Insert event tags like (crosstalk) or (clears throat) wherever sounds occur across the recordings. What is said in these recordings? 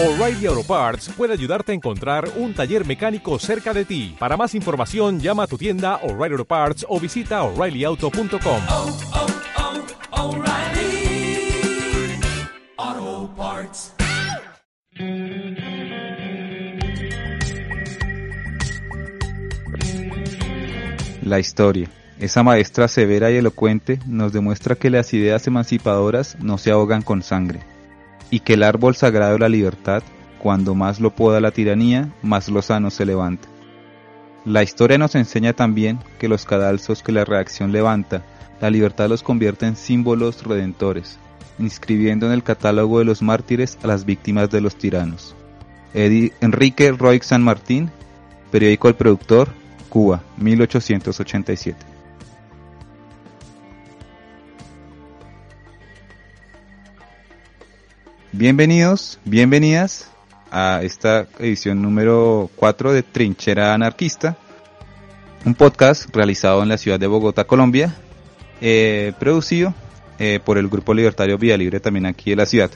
O'Reilly Auto Parts puede ayudarte a encontrar un taller mecánico cerca de ti. Para más información, llama a tu tienda O'Reilly Auto Parts o visita oreillyauto.com. oh, oh, Parts. La historia, esa maestra severa y elocuente, nos demuestra que las ideas emancipadoras no se ahogan con sangre, y que el árbol sagrado de la libertad, cuando más lo poda la tiranía, más lozano se levanta. La historia nos enseña también que los cadalzos que la reacción levanta, la libertad los convierte en símbolos redentores, inscribiendo en el catálogo de los mártires a las víctimas de los tiranos. Enrique Roig San Martín, periódico El Productor, Cuba, 1887. Bienvenidos, bienvenidas a esta edición número 4 de Trinchera Anarquista, un podcast realizado en la ciudad de Bogotá, Colombia, eh, producido eh, por el Grupo Libertario Vía Libre también aquí de la ciudad.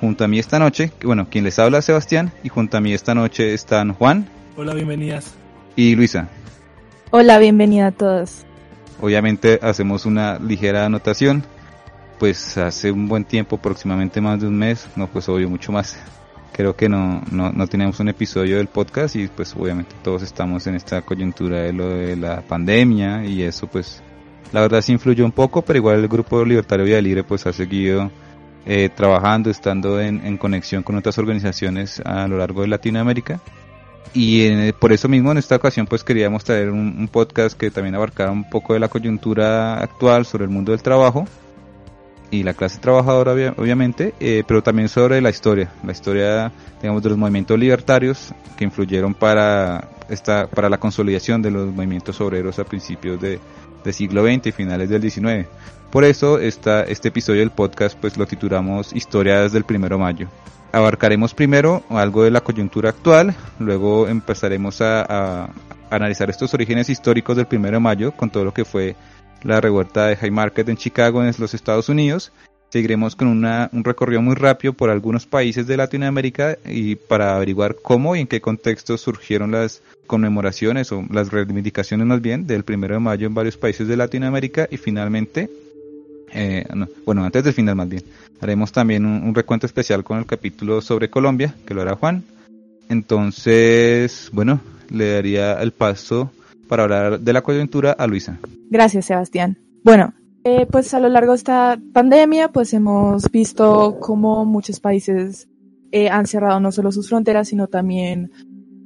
Junto a mí esta noche, bueno, quien les habla es Sebastián, y junto a mí esta noche están Juan Hola, bienvenidas. y Luisa. Hola, bienvenida a todos. Obviamente hacemos una ligera anotación, pues hace un buen tiempo, aproximadamente más de un mes, no pues obvio mucho más. Creo que no, no, no teníamos un episodio del podcast y pues obviamente todos estamos en esta coyuntura de lo de la pandemia y eso pues la verdad sí influyó un poco, pero igual el grupo Libertario Vía Libre pues ha seguido eh, trabajando, estando en, en conexión con otras organizaciones a lo largo de Latinoamérica. Y eh, por eso mismo en esta ocasión pues queríamos traer un, un podcast que también abarcara un poco de la coyuntura actual sobre el mundo del trabajo y la clase trabajadora obvia- obviamente, eh, pero también sobre la historia, la historia digamos de los movimientos libertarios que influyeron para esta para la consolidación de los movimientos obreros a principios de, del siglo XX y finales del XIX. Por eso esta, este episodio del podcast pues lo titulamos Historias del Primero de Mayo abarcaremos primero algo de la coyuntura actual, luego empezaremos a, a analizar estos orígenes históricos del 1 de mayo con todo lo que fue la revuelta de Haymarket en Chicago en los Estados Unidos. Seguiremos con una, un recorrido muy rápido por algunos países de Latinoamérica y para averiguar cómo y en qué contexto surgieron las conmemoraciones o las reivindicaciones más bien del 1 de mayo en varios países de Latinoamérica y finalmente eh, no, bueno, antes del final más bien, haremos también un, un recuento especial con el capítulo sobre Colombia, que lo hará Juan. Entonces, bueno, le daría el paso para hablar de la coyuntura a Luisa. Gracias, Sebastián. Bueno, eh, pues a lo largo de esta pandemia, pues hemos visto cómo muchos países eh, han cerrado no solo sus fronteras, sino también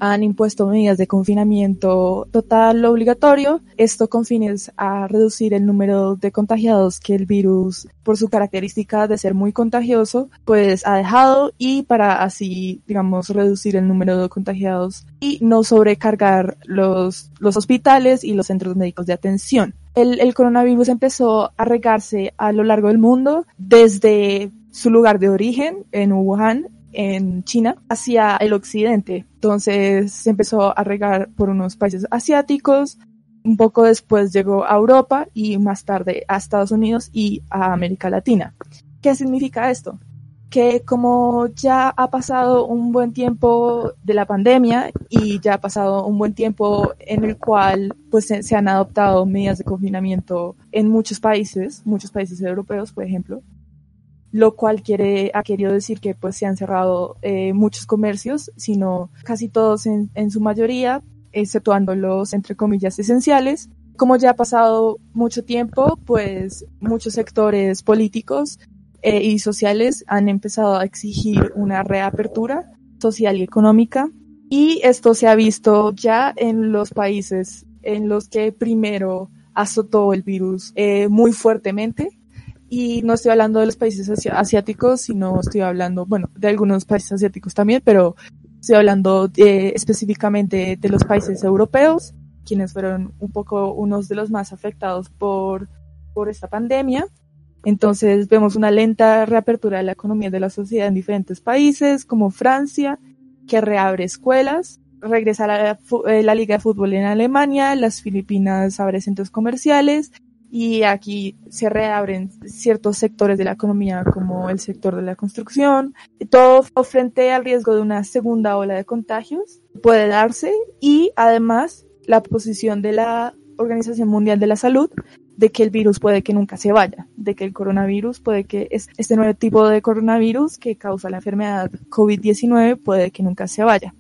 han impuesto medidas de confinamiento total obligatorio, esto con fines a reducir el número de contagiados que el virus, por su característica de ser muy contagioso, pues ha dejado y para así, digamos, reducir el número de contagiados y no sobrecargar los, los hospitales y los centros médicos de atención. El, el coronavirus empezó a regarse a lo largo del mundo desde su lugar de origen en Wuhan en China hacia el occidente. Entonces se empezó a regar por unos países asiáticos, un poco después llegó a Europa y más tarde a Estados Unidos y a América Latina. ¿Qué significa esto? Que como ya ha pasado un buen tiempo de la pandemia y ya ha pasado un buen tiempo en el cual pues se, se han adoptado medidas de confinamiento en muchos países, muchos países europeos, por ejemplo, lo cual quiere, ha querido decir que pues se han cerrado eh, muchos comercios, sino casi todos en, en su mayoría, exceptuando los entre comillas esenciales. Como ya ha pasado mucho tiempo, pues muchos sectores políticos eh, y sociales han empezado a exigir una reapertura social y económica y esto se ha visto ya en los países en los que primero azotó el virus eh, muy fuertemente y no estoy hablando de los países asi- asiáticos, sino estoy hablando, bueno, de algunos países asiáticos también, pero estoy hablando de- específicamente de los países europeos, quienes fueron un poco unos de los más afectados por, por esta pandemia. Entonces vemos una lenta reapertura de la economía de la sociedad en diferentes países, como Francia, que reabre escuelas, regresa la, eh, la Liga de Fútbol en Alemania, las Filipinas abre centros comerciales y aquí se reabren ciertos sectores de la economía como el sector de la construcción. Todo frente al riesgo de una segunda ola de contagios puede darse y además la posición de la Organización Mundial de la Salud de que el virus puede que nunca se vaya, de que el coronavirus puede que este nuevo tipo de coronavirus que causa la enfermedad COVID-19 puede que nunca se vaya.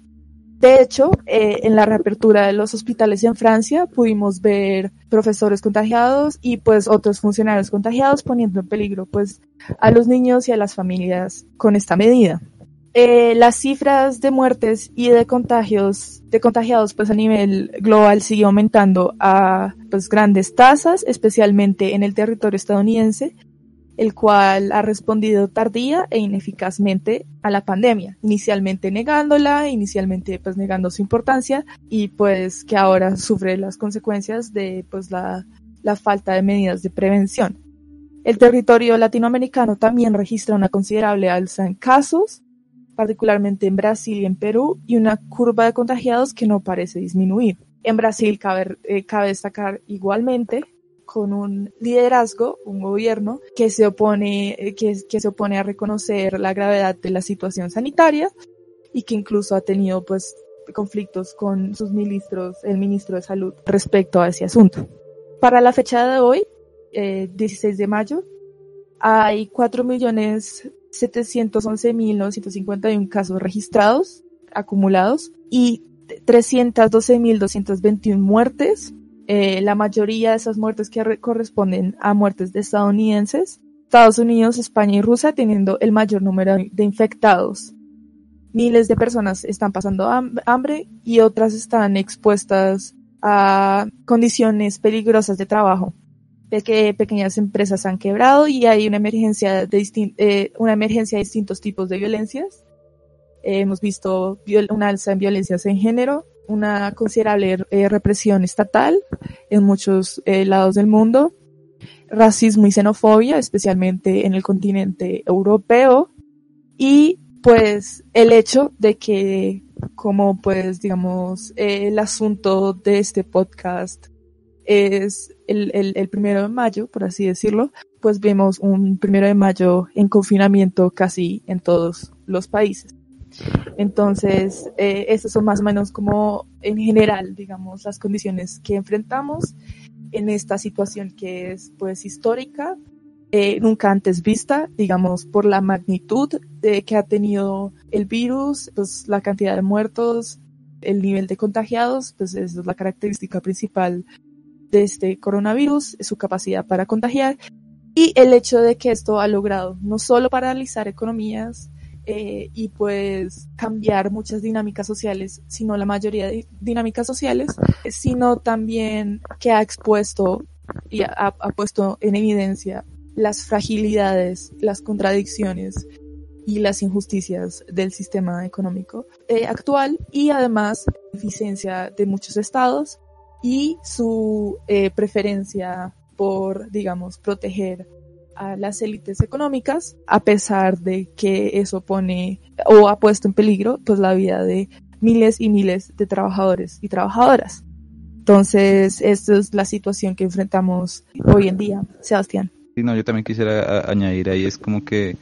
De hecho, eh, en la reapertura de los hospitales en Francia pudimos ver profesores contagiados y pues otros funcionarios contagiados poniendo en peligro pues a los niños y a las familias con esta medida. Eh, las cifras de muertes y de contagios, de contagiados pues a nivel global sigue aumentando a pues grandes tasas, especialmente en el territorio estadounidense, el cual ha respondido tardía e ineficazmente a la pandemia, inicialmente negándola, inicialmente pues negando su importancia y pues que ahora sufre las consecuencias de pues la, la falta de medidas de prevención. El territorio latinoamericano también registra una considerable alza en casos, particularmente en Brasil y en Perú, y una curva de contagiados que no parece disminuir. En Brasil cabe, eh, cabe destacar igualmente con un liderazgo, un gobierno que se opone, eh, que, que se opone a reconocer la gravedad de la situación sanitaria y que incluso ha tenido pues conflictos con sus ministros, el ministro de salud respecto a ese asunto. Para la fecha de hoy, eh, 16 de mayo, hay 4.711.951 casos registrados, acumulados, y 312.221 muertes, eh, la mayoría de esas muertes que corresponden a muertes de estadounidenses, Estados Unidos, España y Rusia teniendo el mayor número de infectados. Miles de personas están pasando hambre y otras están expuestas a condiciones peligrosas de trabajo. De que pequeñas empresas han quebrado y hay una emergencia de, eh, una emergencia de distintos tipos de violencias. hemos visto una alza en violencias en género, una considerable eh, represión estatal en muchos eh, lados del mundo, racismo y xenofobia, especialmente en el continente europeo, y pues el hecho de que como pues digamos el asunto de este podcast es el, el, el, primero de mayo, por así decirlo, pues vemos un primero de mayo en confinamiento casi en todos los países. Entonces, eh, estas son más o menos como en general, digamos, las condiciones que enfrentamos en esta situación que es pues histórica, eh, nunca antes vista, digamos, por la magnitud que ha tenido el virus, pues la cantidad de muertos, el nivel de contagiados, pues es la característica principal de este coronavirus, su capacidad para contagiar. Y el hecho de que esto ha logrado no solo paralizar economías, eh, y pues cambiar muchas dinámicas sociales, sino la mayoría de dinámicas sociales, sino también que ha expuesto y ha, puesto en evidencia las fragilidades, las contradicciones y las injusticias del sistema económico eh, actual y además la eficiencia de muchos estados y su eh, preferencia por, digamos, proteger a las élites económicas, a pesar de que eso pone o ha puesto en peligro pues la vida de miles y miles de trabajadores y trabajadoras. Entonces, esta es la situación que enfrentamos hoy en día. Sebastián. No, yo también quisiera añadir ahí, es como que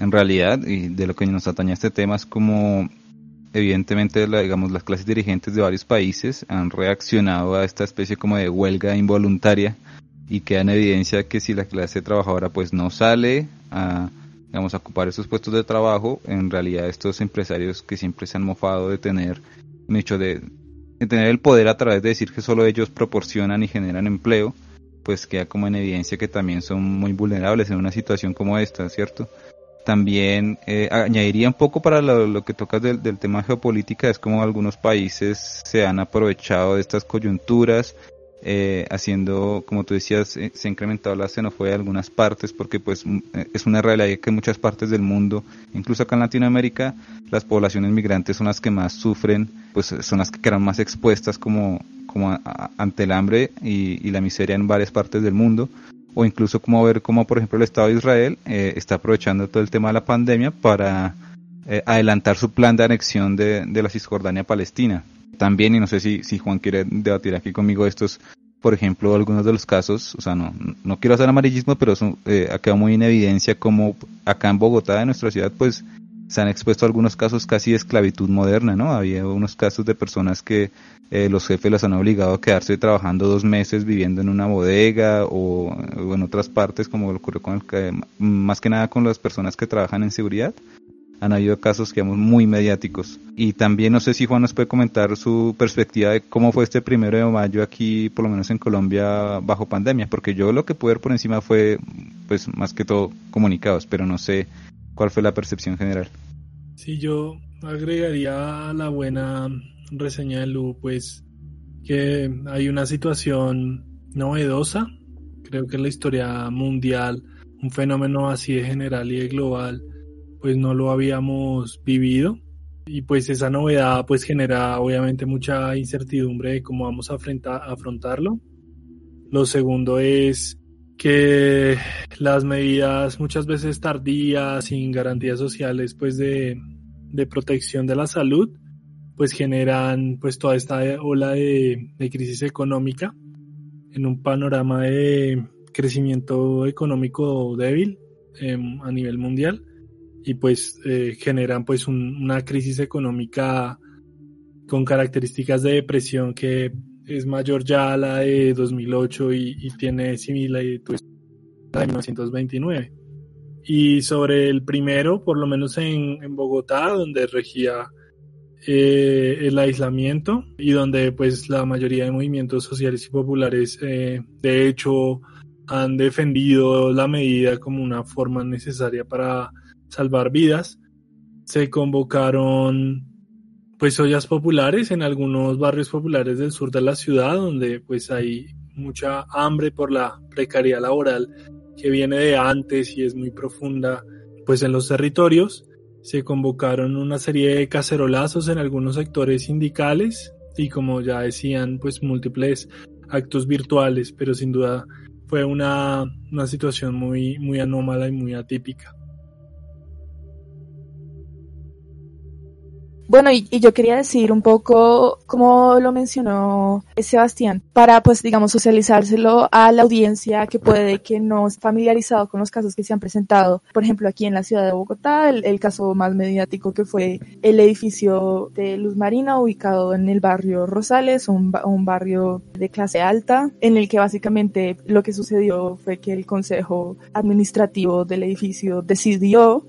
en realidad, y de lo que nos atañe este tema, es como evidentemente la, digamos las clases dirigentes de varios países han reaccionado a esta especie como de huelga involuntaria y queda en evidencia que si la clase trabajadora pues no sale a digamos a ocupar esos puestos de trabajo en realidad estos empresarios que siempre se han mofado de tener de, de tener el poder a través de decir que solo ellos proporcionan y generan empleo pues queda como en evidencia que también son muy vulnerables en una situación como esta cierto también eh, añadiría un poco para lo, lo que tocas del, del, tema geopolítica, es como algunos países se han aprovechado de estas coyunturas eh, haciendo, como tú decías, eh, se ha incrementado la xenofobia de algunas partes porque pues eh, es una realidad que en muchas partes del mundo, incluso acá en Latinoamérica, las poblaciones migrantes son las que más sufren, pues son las que quedan más expuestas como, como ante el hambre y, la miseria en varias partes del mundo. O incluso como ver como por ejemplo el Estado de Israel eh, está aprovechando todo el tema de la pandemia para adelantar su plan de anexión de la Cisjordania Palestina también, y no sé si, si Juan quiere debatir aquí conmigo estos, por ejemplo, algunos de los casos, o sea, no, no quiero hacer amarillismo, pero son, eh, ha quedado muy en evidencia como acá en Bogotá, en nuestra ciudad, pues se han expuesto algunos casos casi de esclavitud moderna, ¿no? Había unos casos de personas que eh, los jefes las han obligado a quedarse trabajando dos meses viviendo en una bodega o, en otras partes, como ocurrió con el más que nada con las personas que trabajan en seguridad han habido casos, digamos, muy mediáticos. Y también no sé si Juan nos puede comentar su perspectiva de cómo fue este primero de mayo aquí, por lo menos en Colombia, bajo pandemia, porque yo lo que pude ver por encima fue, pues, más que todo comunicados, pero no sé cuál fue la percepción general. Sí, yo agregaría a la buena reseña de Lu, pues, que hay una situación novedosa, creo que en la historia mundial, un fenómeno así de general y de global, pues no lo habíamos vivido y pues esa novedad pues genera obviamente mucha incertidumbre de cómo vamos a afrontarlo. Lo segundo es que las medidas muchas veces tardías, sin garantías sociales pues de, de protección de la salud, pues generan pues toda esta ola de, crisis económica en un panorama de crecimiento económico débil eh, a nivel mundial y pues eh, generan pues una crisis económica con características de depresión que es mayor ya a la de 2008 y, tiene similitudes pues, la de 1929. Y sobre el primero, por lo menos en, en Bogotá, donde regía eh, el aislamiento y donde pues la mayoría de movimientos sociales y populares eh, de hecho han defendido la medida como una forma necesaria para salvar vidas. Se convocaron pues ollas populares en algunos barrios populares del sur de la ciudad donde pues hay mucha hambre por la precariedad laboral que viene de antes y es muy profunda pues en los territorios. Se convocaron una serie de cacerolazos en algunos sectores sindicales y como ya decían pues múltiples actos virtuales, pero sin duda fue una, una situación muy, muy anómala y muy atípica. Bueno, y, yo quería decir un poco, como lo mencionó Sebastián, para pues digamos socializárselo a la audiencia que puede que no esté familiarizado con los casos que se han presentado. Por ejemplo, aquí en la ciudad de Bogotá, el, el caso más mediático que fue el edificio de Luz Marina ubicado en el barrio Rosales, un, un barrio de clase alta, en el que básicamente lo que sucedió fue que el consejo administrativo del edificio decidió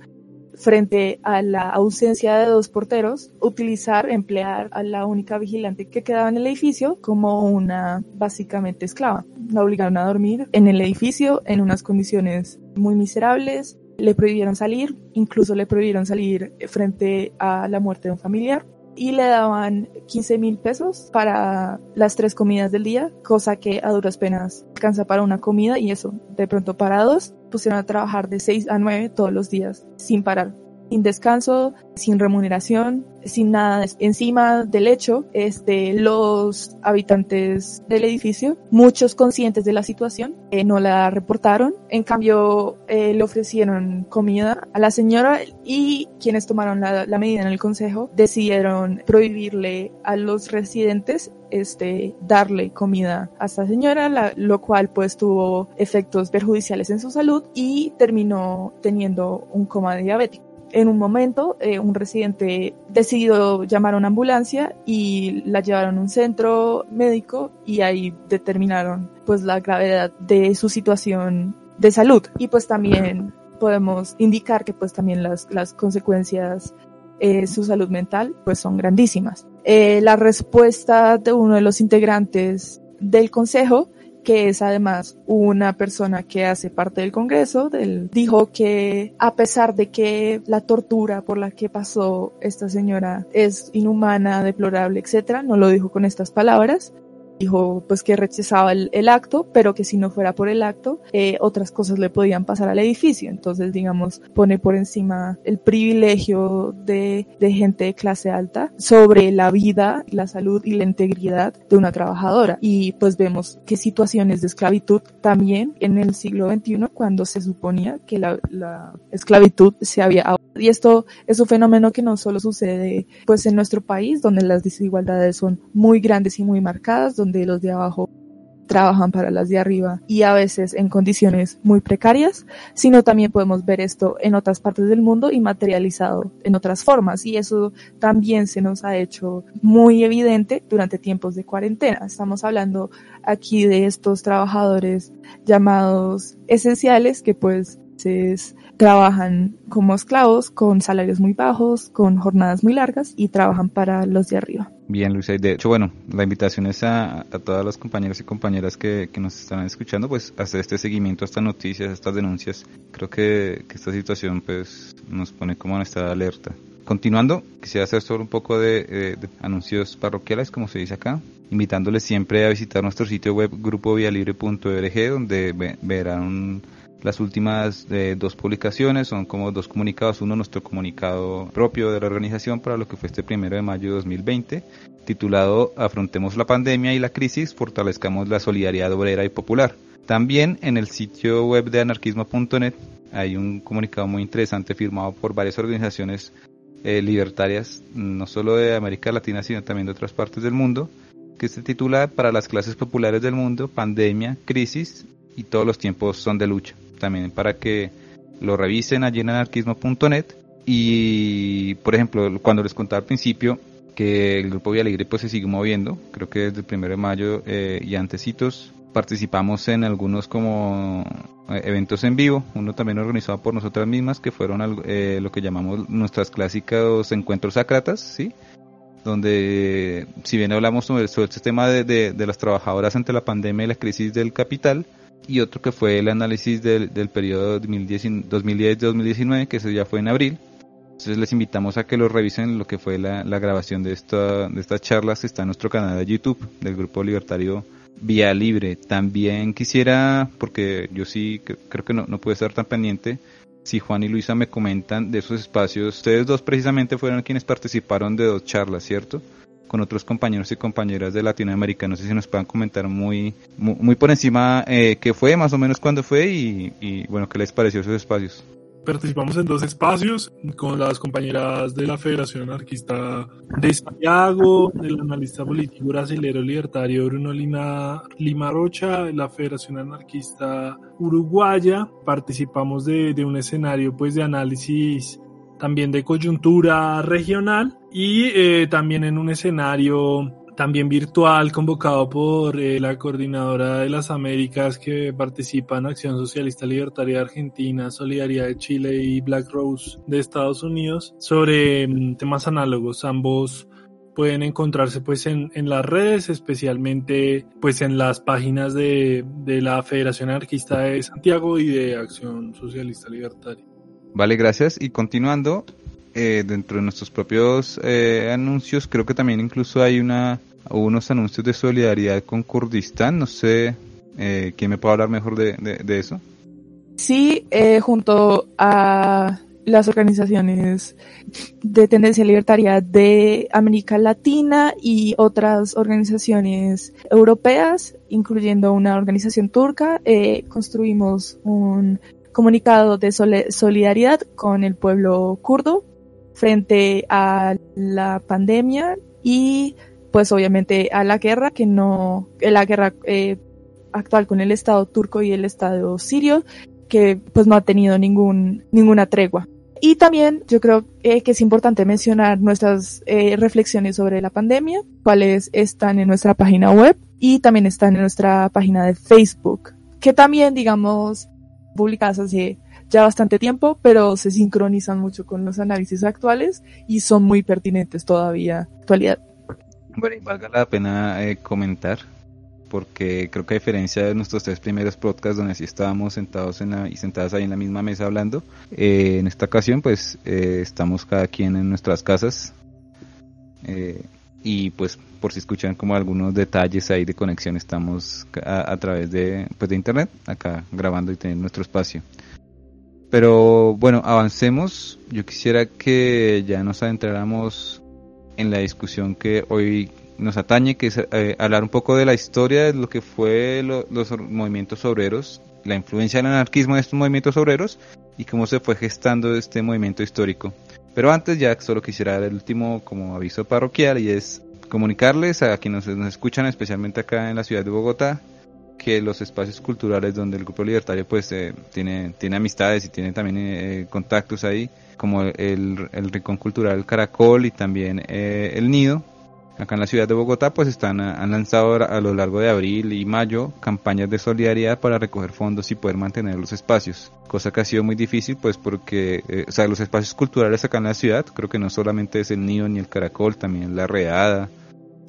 frente a la ausencia de dos porteros, utilizar, emplear a la única vigilante que quedaba en el edificio como una básicamente esclava. La obligaron a dormir en el edificio en unas condiciones muy miserables, le prohibieron salir, incluso le prohibieron salir frente a la muerte de un familiar. Y le daban 15 mil pesos para las tres comidas del día, cosa que a duras penas alcanza para una comida y eso, de pronto para dos, pusieron a trabajar de 6 a 9 todos los días, sin parar, sin descanso, sin remuneración, sin nada. Encima del hecho, este, los habitantes del edificio, muchos conscientes de la situación, eh, no la reportaron. En cambio, eh, le ofrecieron comida a la señora y quienes tomaron la, medida en el consejo decidieron prohibirle a los residentes este, darle comida a esta señora, la, lo cual pues tuvo efectos perjudiciales en su salud y terminó teniendo un coma diabético en un momento eh, un residente decidió llamar a una ambulancia y la llevaron a un centro médico y ahí determinaron pues la gravedad de su situación de salud y pues también podemos indicar que pues también las, las consecuencias eh, su salud mental pues son grandísimas. Eh, la respuesta de uno de los integrantes del consejo que es además una persona que hace parte del Congreso, del, dijo que a pesar de que la tortura por la que pasó esta señora es inhumana, deplorable, etcétera, no lo dijo con estas palabras, dijo pues que rechazaba el, el, acto, pero que si no fuera por el acto, eh, otras cosas le podían pasar al edificio. Entonces, digamos, pone por encima el privilegio de, de gente de clase alta sobre la vida, la salud y la integridad de una trabajadora. Y pues vemos que situaciones de esclavitud también en el siglo XXI, cuando se suponía que la, la esclavitud se había y esto es un fenómeno que no solo sucede pues en nuestro país, donde las desigualdades son muy grandes y muy marcadas, donde los de abajo trabajan para las de arriba y a veces en condiciones muy precarias, sino también podemos ver esto en otras partes del mundo y materializado en otras formas. Y eso también se nos ha hecho muy evidente durante tiempos de cuarentena. Estamos hablando aquí de estos trabajadores llamados esenciales que pues trabajan como esclavos con salarios muy bajos, con jornadas muy largas y trabajan para los de arriba. Bien, Luisa, y de hecho, bueno, la invitación es a, a todas las compañeros y compañeras que, que, nos están escuchando, pues hacer este seguimiento a estas noticias, a estas denuncias. Creo que, que esta situación pues nos pone como en esta alerta. Continuando, quisiera hacer solo un poco de, eh, de, anuncios parroquiales, como se dice acá, invitándoles siempre a visitar nuestro sitio web grupovialibre.org, donde verán las últimas eh, dos publicaciones son como dos comunicados, uno nuestro comunicado propio de la organización para lo que fue este primero de mayo de 2020, titulado Afrontemos la pandemia y la crisis, fortalezcamos la solidaridad obrera y popular. También en el sitio web de anarquismo.net hay un comunicado muy interesante firmado por varias organizaciones eh, libertarias, no solo de América Latina, sino también de otras partes del mundo, que se titula Para las clases populares del mundo, pandemia, crisis y todos los tiempos son de lucha también para que lo revisen allí en anarquismo.net. Y, por ejemplo, cuando les contaba al principio que el grupo Vía Alegre pues se sigue moviendo, creo que desde el primero de mayo eh, y antecitos participamos en algunos como eh, eventos en vivo, uno también organizado por nosotras mismas, que fueron eh, lo que llamamos nuestras clásicos encuentros sacratas, ¿sí? donde si bien hablamos sobre, sobre este tema de, de, de las trabajadoras ante la pandemia y la crisis del capital, y otro que fue el análisis del, del periodo 2010-2019, que eso ya fue en abril. Entonces les invitamos a que lo revisen lo que fue la, la grabación de, esta, de estas charlas, está en nuestro canal de YouTube del Grupo Libertario Vía Libre. También quisiera, porque yo sí creo que no, no puede estar tan pendiente, si Juan y Luisa me comentan de esos espacios, ustedes dos precisamente fueron quienes participaron de dos charlas, ¿cierto? Con otros compañeros y compañeras de Latinoamérica. No sé si nos puedan comentar muy, muy, por encima eh, qué fue, más o menos cuándo fue y, bueno, qué les pareció esos espacios. Participamos en dos espacios con las compañeras de la Federación Anarquista de Santiago, el analista político brasileño libertario Bruno Lima, Lima Rocha, la Federación Anarquista Uruguaya. Participamos de, de un escenario pues de análisis también de coyuntura regional y eh, también en un escenario también virtual convocado por eh, la coordinadora de las Américas que participa en Acción Socialista Libertaria de Argentina, Solidaridad de Chile y Black Rose de Estados Unidos sobre mm, temas análogos. Ambos pueden encontrarse pues en, en, las redes, especialmente pues en las páginas de, de la Federación Anarquista de Santiago y de Acción Socialista Libertaria. Vale, gracias. Y continuando, eh, dentro de nuestros propios eh, anuncios, creo que también incluso hay una unos anuncios de solidaridad con Kurdistán. No sé eh, quién me puede hablar mejor de, de, eso. Sí, junto a las organizaciones de tendencia libertaria de América Latina y otras organizaciones europeas, incluyendo una organización turca, construimos un comunicado de solidaridad con el pueblo kurdo frente a la pandemia y pues obviamente a la guerra que no, la guerra eh, actual con el Estado turco y el Estado sirio que pues no ha tenido ningún, ninguna tregua. Y también yo creo eh, que es importante mencionar nuestras eh, reflexiones sobre la pandemia, cuáles están en nuestra página web y también están en nuestra página de Facebook, que también digamos publicadas hace ya bastante tiempo, pero se sincronizan mucho con los análisis actuales y son muy pertinentes todavía actualidad. Bueno, y valga la pena eh, comentar, porque creo que a diferencia de nuestros tres primeros podcasts donde sí estábamos sentados en la, y sentadas ahí en la misma mesa hablando, eh, en esta ocasión pues eh, estamos cada quien en nuestras casas eh, y pues por si escuchan como algunos detalles ahí de conexión estamos a, través de, pues, de internet acá grabando y teniendo nuestro espacio. Pero bueno, avancemos. Yo quisiera que ya nos adentráramos en la discusión que hoy nos atañe, que es eh, hablar un poco de la historia de lo que fue lo, los movimientos obreros, la influencia del anarquismo en estos movimientos obreros y cómo se fue gestando este movimiento histórico. Pero antes ya solo quisiera dar el último como aviso parroquial y es comunicarles a quienes nos escuchan, especialmente acá en la ciudad de Bogotá, que los espacios culturales donde el grupo libertario pues eh, tiene, tiene amistades y tiene también eh, contactos ahí, como el, el Rincón Cultural Caracol y también eh, el Nido, acá en la ciudad de Bogotá, pues están han lanzado a lo largo de abril y mayo campañas de solidaridad para recoger fondos y poder mantener los espacios, cosa que ha sido muy difícil, pues porque, o sea, los espacios culturales acá en la ciudad, creo que no solamente es el Nido ni el Caracol, también la Reada,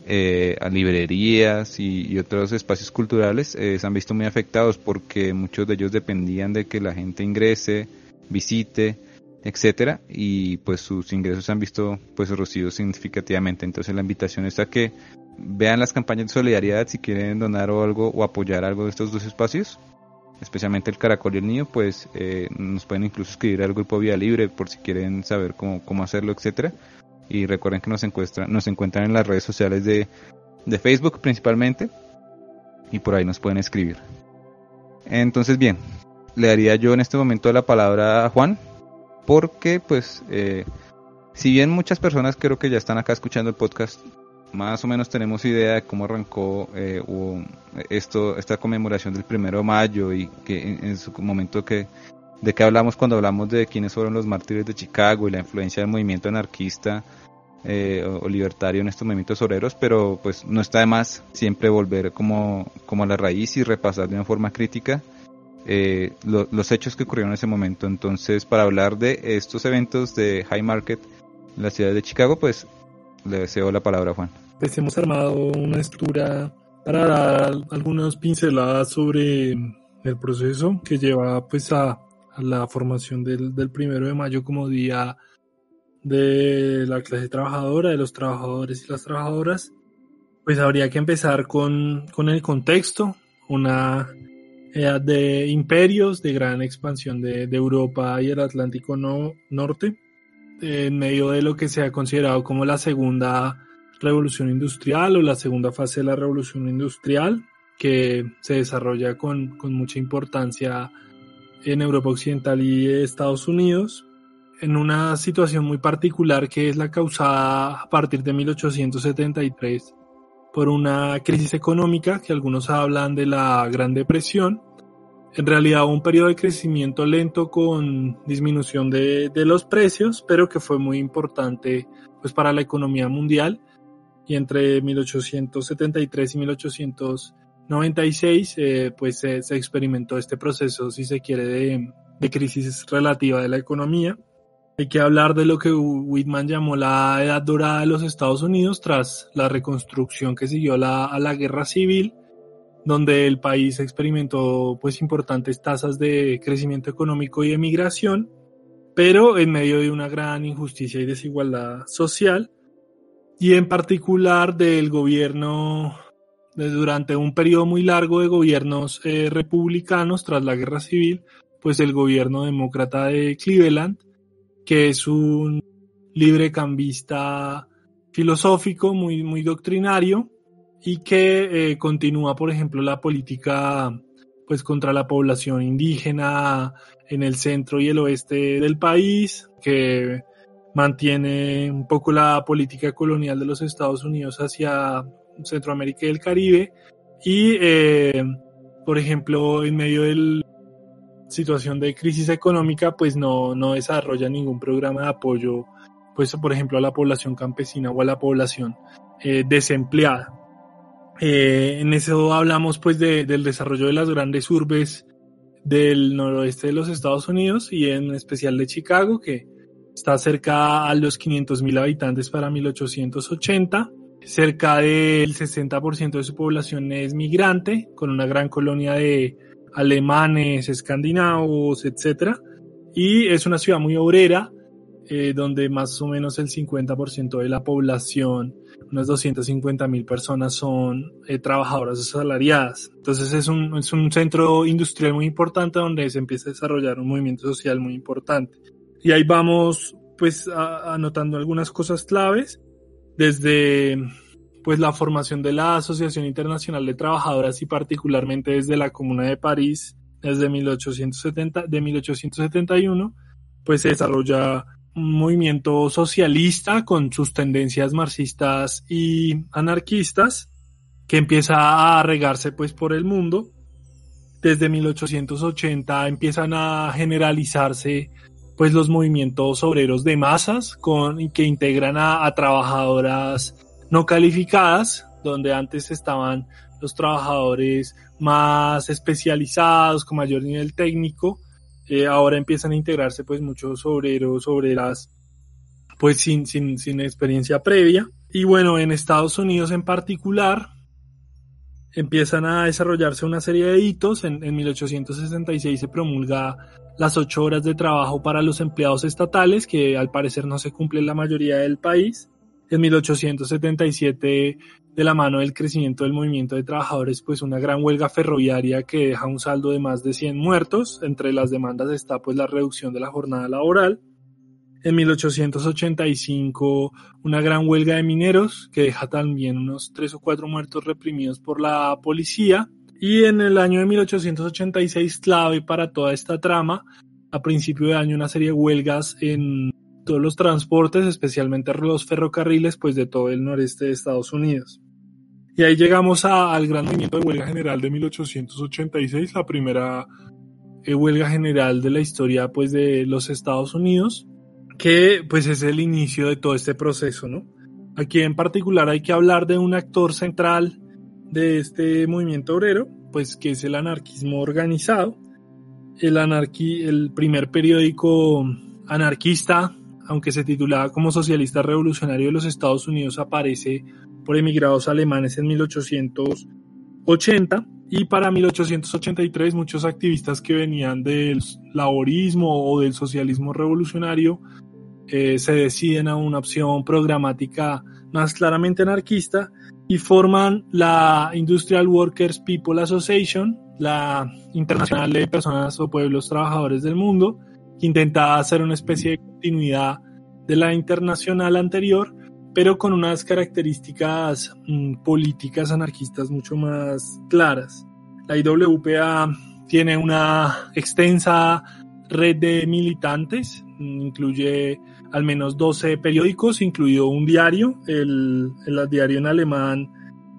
eh, a librerías y, otros espacios culturales eh, se han visto muy afectados porque muchos de ellos dependían de que la gente ingrese, visite, etcétera y pues sus ingresos han visto pues reducidos significativamente. Entonces la invitación es a que vean las campañas de solidaridad si quieren donar o algo o apoyar algo de estos dos espacios especialmente el Caracol y el Niño pues eh, nos pueden incluso escribir al grupo Vía Libre por si quieren saber cómo, cómo hacerlo etcétera. Y recuerden que nos encuentran, nos encuentran en las redes sociales de, de Facebook principalmente y por ahí nos pueden escribir. Entonces bien, le daría yo en este momento la palabra a Juan porque pues eh, si bien muchas personas creo que ya están acá escuchando el podcast, más o menos tenemos idea de cómo arrancó eh, esto, esta conmemoración del primero de mayo y que en, su momento que de qué hablamos cuando hablamos de quiénes fueron los mártires de Chicago y la influencia del movimiento anarquista eh, o, libertario en estos movimientos obreros, pero pues no está de más siempre volver como a la raíz y repasar de una forma crítica eh, los hechos que ocurrieron en ese momento. Entonces, para hablar de estos eventos de High Market en la ciudad de Chicago, pues le deseo la palabra a Juan. Pues hemos armado una estructura para dar algunas pinceladas sobre el proceso que lleva pues a la formación del, del primero de mayo como día de la clase trabajadora, de los trabajadores y las trabajadoras, pues habría que empezar con, con el contexto, una edad de imperios, de gran expansión de, de Europa y el Atlántico no, Norte, en medio de lo que se ha considerado como la segunda revolución industrial o la segunda fase de la revolución industrial, que se desarrolla con, con mucha importancia en Europa Occidental y Estados Unidos, en una situación muy particular que es la causada a partir de 1873 por una crisis económica que algunos hablan de la Gran Depresión. En realidad un periodo de crecimiento lento con disminución de, de los precios, pero que fue muy importante pues, para la economía mundial. Y entre 1873 y 1800 96, eh, pues se, experimentó este proceso, si se quiere, de, de, crisis relativa de la economía. Hay que hablar de lo que Whitman llamó la edad dorada de los Estados Unidos tras la reconstrucción que siguió la, a la guerra civil, donde el país experimentó pues importantes tasas de crecimiento económico y emigración, pero en medio de una gran injusticia y desigualdad social, y en particular del gobierno durante un periodo muy largo de gobiernos eh, republicanos tras la guerra civil, pues el gobierno demócrata de Cleveland, que es un librecambista filosófico muy, muy doctrinario y que eh, continúa, por ejemplo, la política pues contra la población indígena en el centro y el oeste del país, que mantiene un poco la política colonial de los Estados Unidos hacia Centroamérica y el Caribe. Y, eh, por ejemplo, en medio de la situación de crisis económica, pues no, no desarrolla ningún programa de apoyo, pues, por ejemplo, a la población campesina o a la población eh, desempleada. Eh, en eso hablamos, pues, del desarrollo de las grandes urbes del noroeste de los Estados Unidos y en especial de Chicago, que está cerca a los 500.000 habitantes para 1880 Cerca del 60% de su población es migrante, con una gran colonia de alemanes, escandinavos, etc. Y es una ciudad muy obrera, eh, donde más o menos el 50% de la población, unas 250 mil personas, son eh, trabajadoras asalariadas. Entonces es un, es un centro industrial muy importante donde se empieza a desarrollar un movimiento social muy importante. Y ahí vamos pues anotando algunas cosas claves desde pues la formación de la Asociación Internacional de Trabajadoras y particularmente desde la Comuna de París desde 1870 de 1871 pues se desarrolla movimiento socialista con sus tendencias marxistas y anarquistas que empieza a regarse pues por el mundo. Desde 1880 empiezan a generalizarse pues los movimientos obreros de masas con que integran a trabajadoras no calificadas, donde antes estaban los trabajadores más especializados, con mayor nivel técnico, eh, ahora empiezan a integrarse pues muchos obreros, obreras, pues sin, sin, sin experiencia previa. Y bueno, en Estados Unidos en particular, empiezan a desarrollarse una serie de hitos. En, en 1866 se promulga las ocho horas de trabajo para los empleados estatales, que al parecer no se cumple en la mayoría del país. En 1877, de la mano del crecimiento del movimiento de trabajadores, pues una gran huelga ferroviaria que deja un saldo de más de 100 muertos. Entre las demandas está pues la reducción de la jornada laboral. En 1885, una gran huelga de mineros que deja también unos tres o cuatro muertos reprimidos por la policía. Y en el año de 1886, clave para toda esta trama, a principio de año una serie de huelgas en todos los transportes, especialmente los ferrocarriles, pues de todo el noreste de Estados Unidos. Y ahí llegamos a, al gran movimiento de huelga general de 1886, la primera eh, huelga general de la historia pues de los Estados Unidos, que pues es el inicio de todo este proceso, ¿no? Aquí en particular hay que hablar de un actor central de este movimiento obrero, pues que es el anarquismo organizado. El, anarqui el primer periódico anarquista, aunque se titulaba como Socialista Revolucionario de los Estados Unidos, aparece por emigrados alemanes en 1880 y para 1883 muchos activistas que venían del laborismo o del socialismo revolucionario eh, se deciden a una opción programática más claramente anarquista y forman la Industrial Workers People Association, la internacional de personas o pueblos trabajadores del mundo, que intenta hacer una especie de continuidad de la internacional anterior, pero con unas características mm, políticas anarquistas mucho más claras. La IWPA tiene una extensa red de militantes, mm, incluye al menos 12 periódicos, incluido un diario, el, el diario en alemán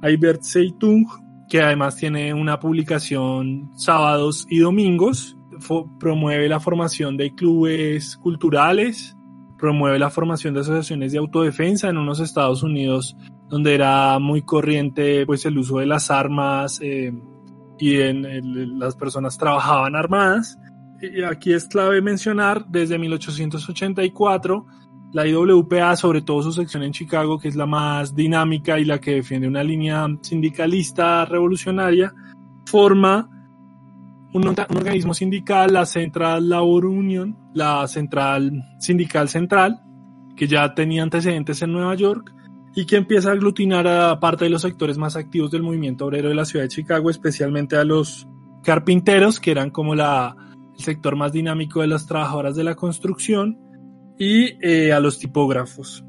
Albert Zeitung, que además tiene una publicación sábados y domingos, promueve la formación de clubes culturales, promueve la formación de asociaciones de autodefensa en unos Estados Unidos donde era muy corriente pues el uso de las armas eh, y en, las personas trabajaban armadas. Y aquí es clave mencionar, desde 1884, la IWPA, sobre todo su sección en Chicago, que es la más dinámica y la que defiende una línea sindicalista revolucionaria, forma un, organismo sindical, la Central Labor Union, la Central Sindical Central, que ya tenía antecedentes en Nueva York, y que empieza a aglutinar a parte de los sectores más activos del movimiento obrero de la ciudad de Chicago, especialmente a los carpinteros, que eran como la, el sector más dinámico de las trabajadoras de la construcción, y eh, a los tipógrafos.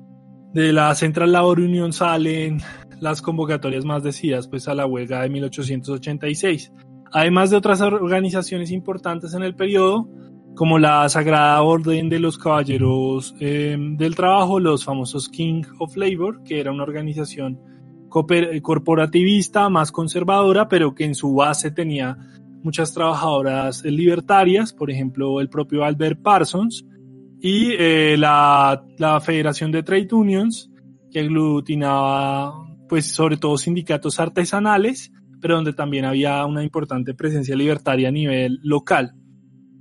De la Central Labor Union salen las convocatorias más decidas pues a la huelga de 1886. Además de otras organizaciones importantes en el periodo, como la Sagrada Orden de los Caballeros eh, del Trabajo, los famosos King of Labor, que era una organización corporativista más conservadora, pero que en su base tenía muchas trabajadoras libertarias, por ejemplo el propio Albert Parsons, y eh, la, la Federación de Trade Unions, que aglutinaba pues sobre todo sindicatos artesanales, pero donde también había una importante presencia libertaria a nivel local.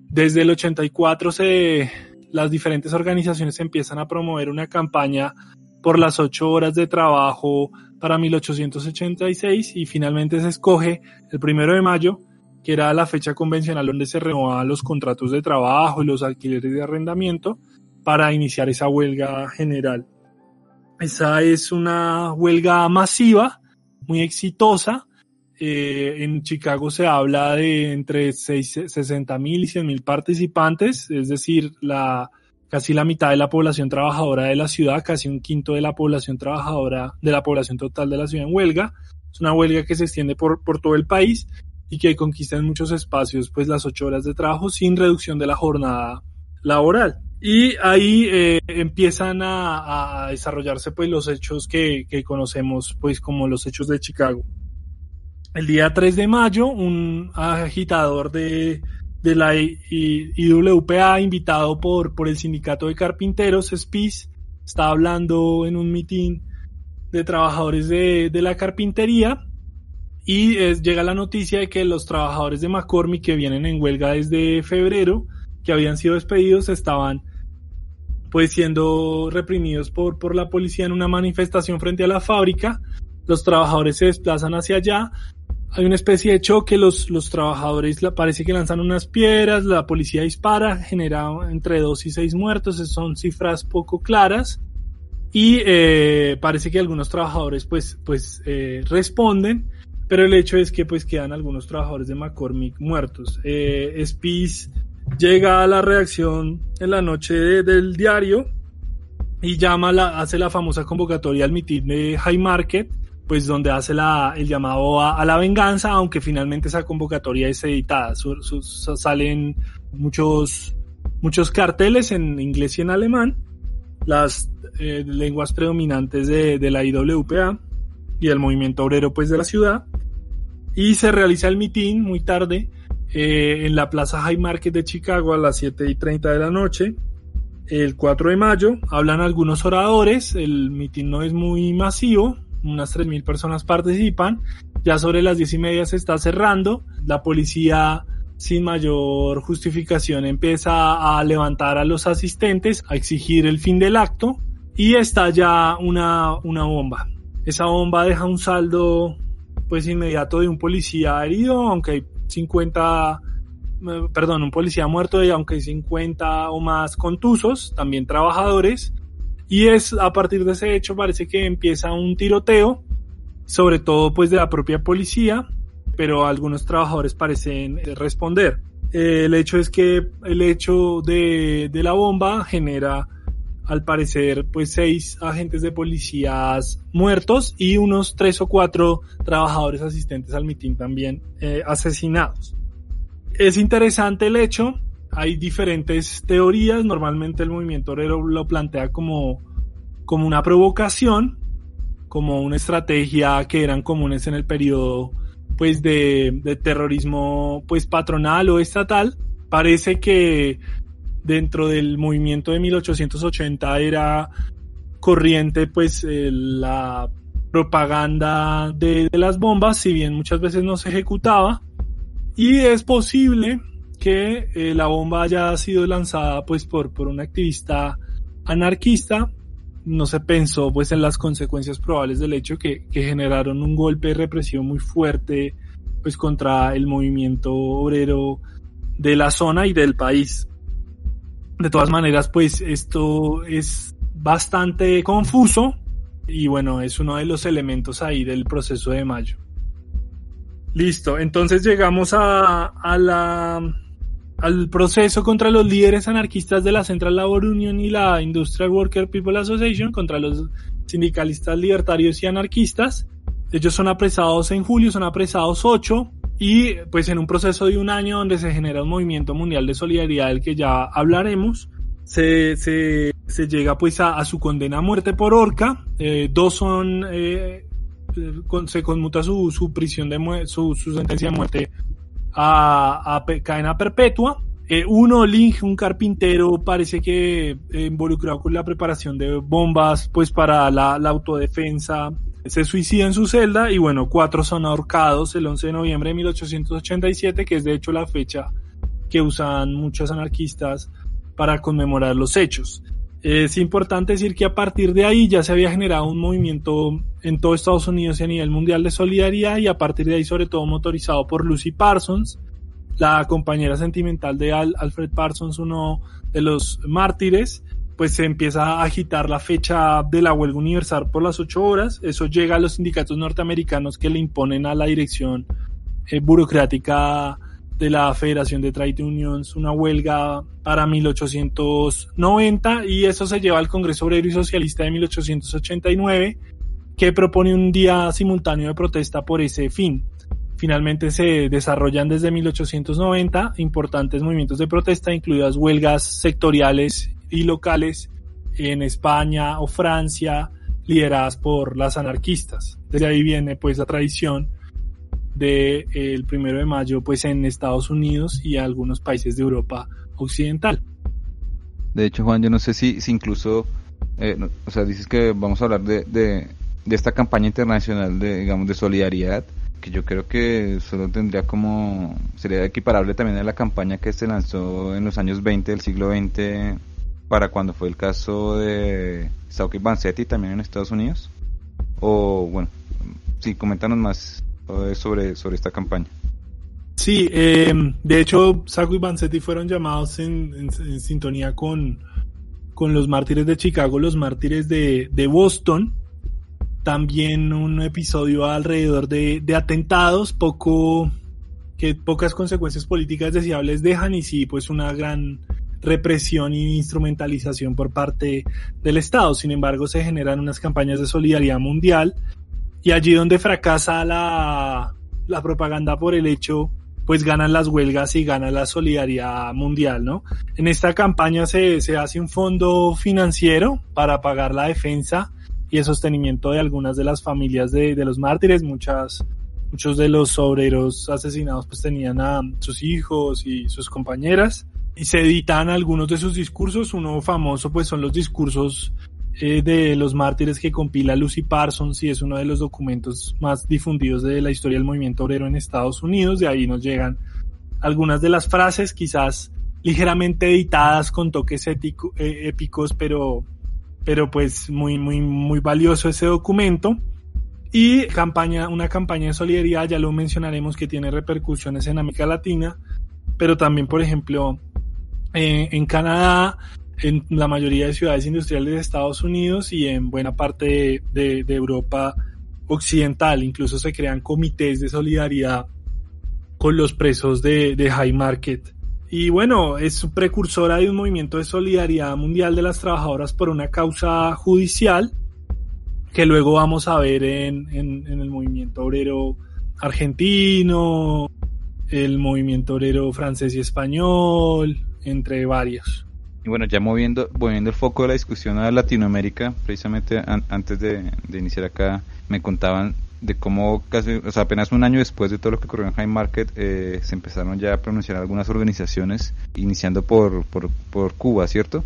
Desde el 84 se, las diferentes organizaciones empiezan a promover una campaña por las ocho horas de trabajo para 1886 y finalmente se escoge el primero de mayo que era la fecha convencional donde se renovaban los contratos de trabajo y los alquileres de arrendamiento para iniciar esa huelga general. Esa es una huelga masiva, muy exitosa. Eh, en Chicago se habla de entre 60 mil y 100 mil participantes, es decir, la, casi la mitad de la población trabajadora de la ciudad, casi un quinto de la población trabajadora, de la población total de la ciudad en huelga. Es una huelga que se extiende por, por todo el país y que conquistan muchos espacios pues las ocho horas de trabajo sin reducción de la jornada laboral. Y ahí eh, empiezan a, a, desarrollarse pues los hechos que, que, conocemos pues como los hechos de Chicago. El día 3 de mayo, un agitador de, de la IWPA, invitado por, por el sindicato de carpinteros, SPIS, está hablando en un mitin de trabajadores de, de la carpintería y llega la noticia de que los trabajadores de McCormick que vienen en huelga desde febrero, que habían sido despedidos, estaban pues siendo reprimidos por, por la policía en una manifestación frente a la fábrica. Los trabajadores se desplazan hacia allá. Hay una especie de choque, los, los trabajadores parece que lanzan unas piedras, la policía dispara, genera entre dos y seis muertos, son cifras poco claras. Y eh, parece que algunos trabajadores pues, pues eh, responden, pero el hecho es que pues quedan algunos trabajadores de McCormick muertos. Eh, Spies llega a la redacción en la noche de- del diario y llama la, hace la famosa convocatoria al mitin de High Market, pues donde hace la, el llamado a, la venganza, aunque finalmente esa convocatoria es editada. Su- su- salen muchos, muchos carteles en inglés y en alemán, las eh, lenguas predominantes de, de la IWPA y del movimiento obrero pues de la ciudad. Y se realiza el mitin muy tarde eh, en la Plaza High Market de Chicago a las 7 y 30 de la noche. El 4 de mayo hablan algunos oradores, el mitin no es muy masivo, unas 3.000 personas participan, ya sobre las 10 y media se está cerrando, la policía sin mayor justificación empieza a levantar a los asistentes, a exigir el fin del acto y estalla una, una bomba. Esa bomba deja un saldo pues inmediato de un policía herido, aunque hay 50, eh, perdón, un policía muerto y aunque hay 50 o más contusos, también trabajadores. Y es a partir de ese hecho parece que empieza un tiroteo, sobre todo pues de la propia policía, pero algunos trabajadores parecen responder. Eh, el hecho es que el hecho de, de la bomba genera al parecer, pues seis agentes de policías muertos y unos tres o cuatro trabajadores asistentes al mitin también eh, asesinados. Es interesante el hecho, hay diferentes teorías, normalmente el movimiento obrero lo plantea como, como una provocación, como una estrategia que eran comunes en el periodo pues de, de terrorismo pues patronal o estatal. Parece que dentro del movimiento de 1880 era corriente pues eh, la propaganda de, de, las bombas, si bien muchas veces no se ejecutaba. Y es posible que eh, la bomba haya sido lanzada pues por, por un activista anarquista. No se pensó pues en las consecuencias probables del hecho que, que generaron un golpe de represión muy fuerte pues contra el movimiento obrero de la zona y del país. De todas maneras, pues esto es bastante confuso y bueno, es uno de los elementos ahí del proceso de mayo. Listo, entonces llegamos a, a la, al proceso contra los líderes anarquistas de la Central Labor Union y la Industrial Worker People Association, contra los sindicalistas libertarios y anarquistas. Ellos son apresados en julio, son apresados ocho, y pues en un proceso de un año donde se genera un movimiento mundial de solidaridad del que ya hablaremos, se, se, se llega pues a, su condena a muerte por horca, eh, dos son, eh, se conmuta su, su prisión de su, su, sentencia de muerte a, a cadena perpetua, eh, uno, Link, un carpintero, parece que involucrado con la preparación de bombas pues para la, la autodefensa se suicida en su celda y bueno, cuatro son ahorcados el 11 de noviembre de 1887, que es de hecho la fecha que usan muchos anarquistas para conmemorar los hechos. Es importante decir que a partir de ahí ya se había generado un movimiento en todo Estados Unidos y a nivel mundial de solidaridad y a partir de ahí sobre todo motorizado por Lucy Parsons, la compañera sentimental de Al Alfred Parsons, uno de los mártires, pues se empieza a agitar la fecha de la huelga universal por las ocho horas. Eso llega a los sindicatos norteamericanos que le imponen a la dirección eh, burocrática de la Federación de Trade Unions una huelga para 1890 y eso se lleva al Congreso Obrero y Socialista de 1889 que propone un día simultáneo de protesta por ese fin. Finalmente se desarrollan desde 1890 importantes movimientos de protesta, incluidas huelgas sectoriales y locales en España o Francia, lideradas por las anarquistas. Desde ahí viene pues la tradición del el primero de mayo pues en Estados Unidos y algunos países de Europa occidental. De hecho, Juan, yo no sé si, si incluso, eh, o sea, dices que vamos a hablar de, de, de esta campaña internacional de, digamos, de solidaridad, que yo creo que solo tendría como, sería equiparable también a la campaña que se lanzó en los años 20 del siglo XX para cuando fue el caso de Sauki Vanzetti también en Estados Unidos. O, bueno, sí, coméntanos más eh, sobre, sobre esta campaña. Sí, eh, de hecho, Sacco y Vanzetti fueron llamados en, en- sintonía con, con los mártires de Chicago, los mártires de, de Boston. También un episodio alrededor de, de atentados, poco que pocas consecuencias políticas deseables dejan y sí, pues una gran represión e instrumentalización por parte del Estado. Sin embargo, se generan unas campañas de solidaridad mundial y allí donde fracasa la, la propaganda por el hecho, pues ganan las huelgas y gana la solidaridad mundial, ¿no? En esta campaña se, se hace un fondo financiero para pagar la defensa y el sostenimiento de algunas de las familias de, de los mártires, muchas, muchos de los obreros asesinados pues tenían a sus hijos y sus compañeras. Y se editan algunos de sus discursos, uno famoso pues son los discursos eh, de los mártires que compila Lucy Parsons y es uno de los documentos más difundidos de la historia del movimiento obrero en Estados Unidos. De ahí nos llegan algunas de las frases, quizás ligeramente editadas con toques eh, épicos, pero, pero pues muy, muy, muy valioso ese documento. Y campaña, una campaña de solidaridad, ya lo mencionaremos, que tiene repercusiones en América Latina, pero también, por ejemplo, eh, en Canadá, en la mayoría de ciudades industriales de Estados Unidos y en buena parte de, de- de Europa occidental. Incluso se crean comités de solidaridad con los presos de, de High Market. Y bueno, es precursora de un movimiento de solidaridad mundial de las trabajadoras por una causa judicial que luego vamos a ver en, en- en el movimiento obrero argentino, el movimiento obrero francés y español, entre varios. Y bueno, ya moviendo, moviendo el foco de la discusión a Latinoamérica, precisamente an- antes de, iniciar acá, me contaban de cómo casi, o sea, apenas un año después de todo lo que ocurrió en High Market, eh, se empezaron ya a pronunciar algunas organizaciones, iniciando por, por, por Cuba, ¿cierto?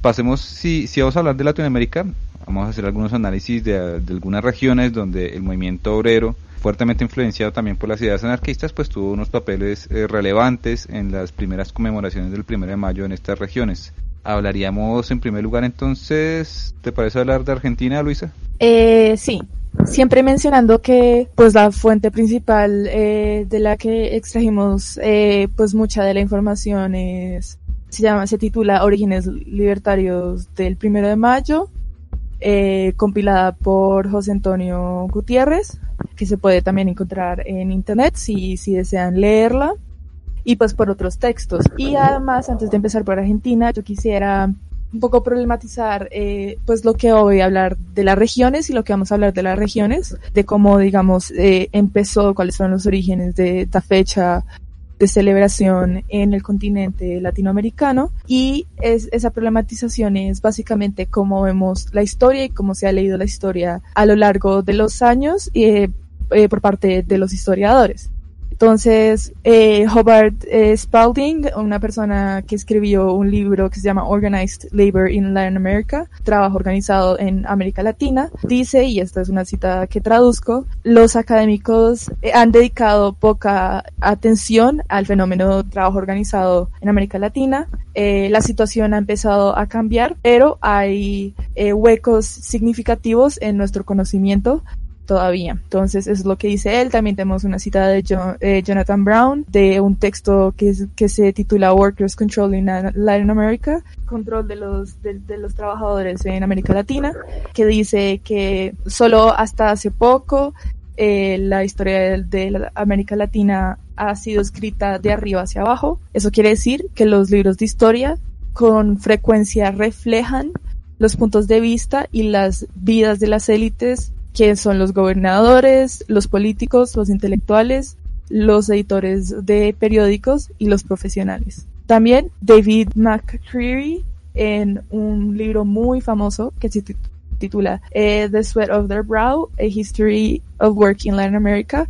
Pasemos, si, si vamos a hablar de Latinoamérica, vamos a hacer algunos análisis de algunas regiones donde el movimiento obrero, fuertemente influenciado también por las ideas anarquistas, pues tuvo unos papeles eh, relevantes en las primeras conmemoraciones del 1 de mayo en estas regiones. Hablaríamos en primer lugar entonces, ¿te parece hablar de Argentina, Luisa? Eh, sí, siempre mencionando que pues la fuente principal eh, de la que extrajimos eh, pues mucha de la información es se llama se titula Orígenes Libertarios del Primero de Mayo compilada por José Antonio Gutiérrez que se puede también encontrar en internet si si desean leerla. Y pues por otros textos. Y además antes de empezar por Argentina yo quisiera un poco problematizar eh, pues lo que hoy hablar de las regiones y lo que vamos a hablar de las regiones, de cómo digamos eh, empezó, cuáles son los orígenes de esta fecha de celebración en el continente latinoamericano. Y es, esa problematización es básicamente cómo vemos la historia y cómo se ha leído la historia a lo largo de los años. Eh, eh, por parte de los historiadores. Entonces, eh, Hobart eh, Spalding, una persona que escribió un libro que se llama Organized Labor in Latin America, trabajo organizado en América Latina, dice, y esta es una cita que traduzco, los académicos eh, han dedicado poca atención al fenómeno de trabajo organizado en América Latina. La situación ha empezado a cambiar, pero hay huecos significativos en nuestro conocimiento todavía. Entonces, eso es lo que dice él. También tenemos una cita de eh, Jonathan Brown de un texto que, se titula Workers Control in Latin America, control de los, de, los trabajadores en América Latina, que dice que solo hasta hace poco eh, la historia de, América Latina ha sido escrita de arriba hacia abajo. Eso quiere decir que los libros de historia con frecuencia reflejan los puntos de vista y las vidas de las élites que son los gobernadores, los políticos, los intelectuales, los editores de periódicos y los profesionales. También David McCreary en un libro muy famoso que se tit- titula eh, The Sweat of Their Brow, A History of Work in Latin America,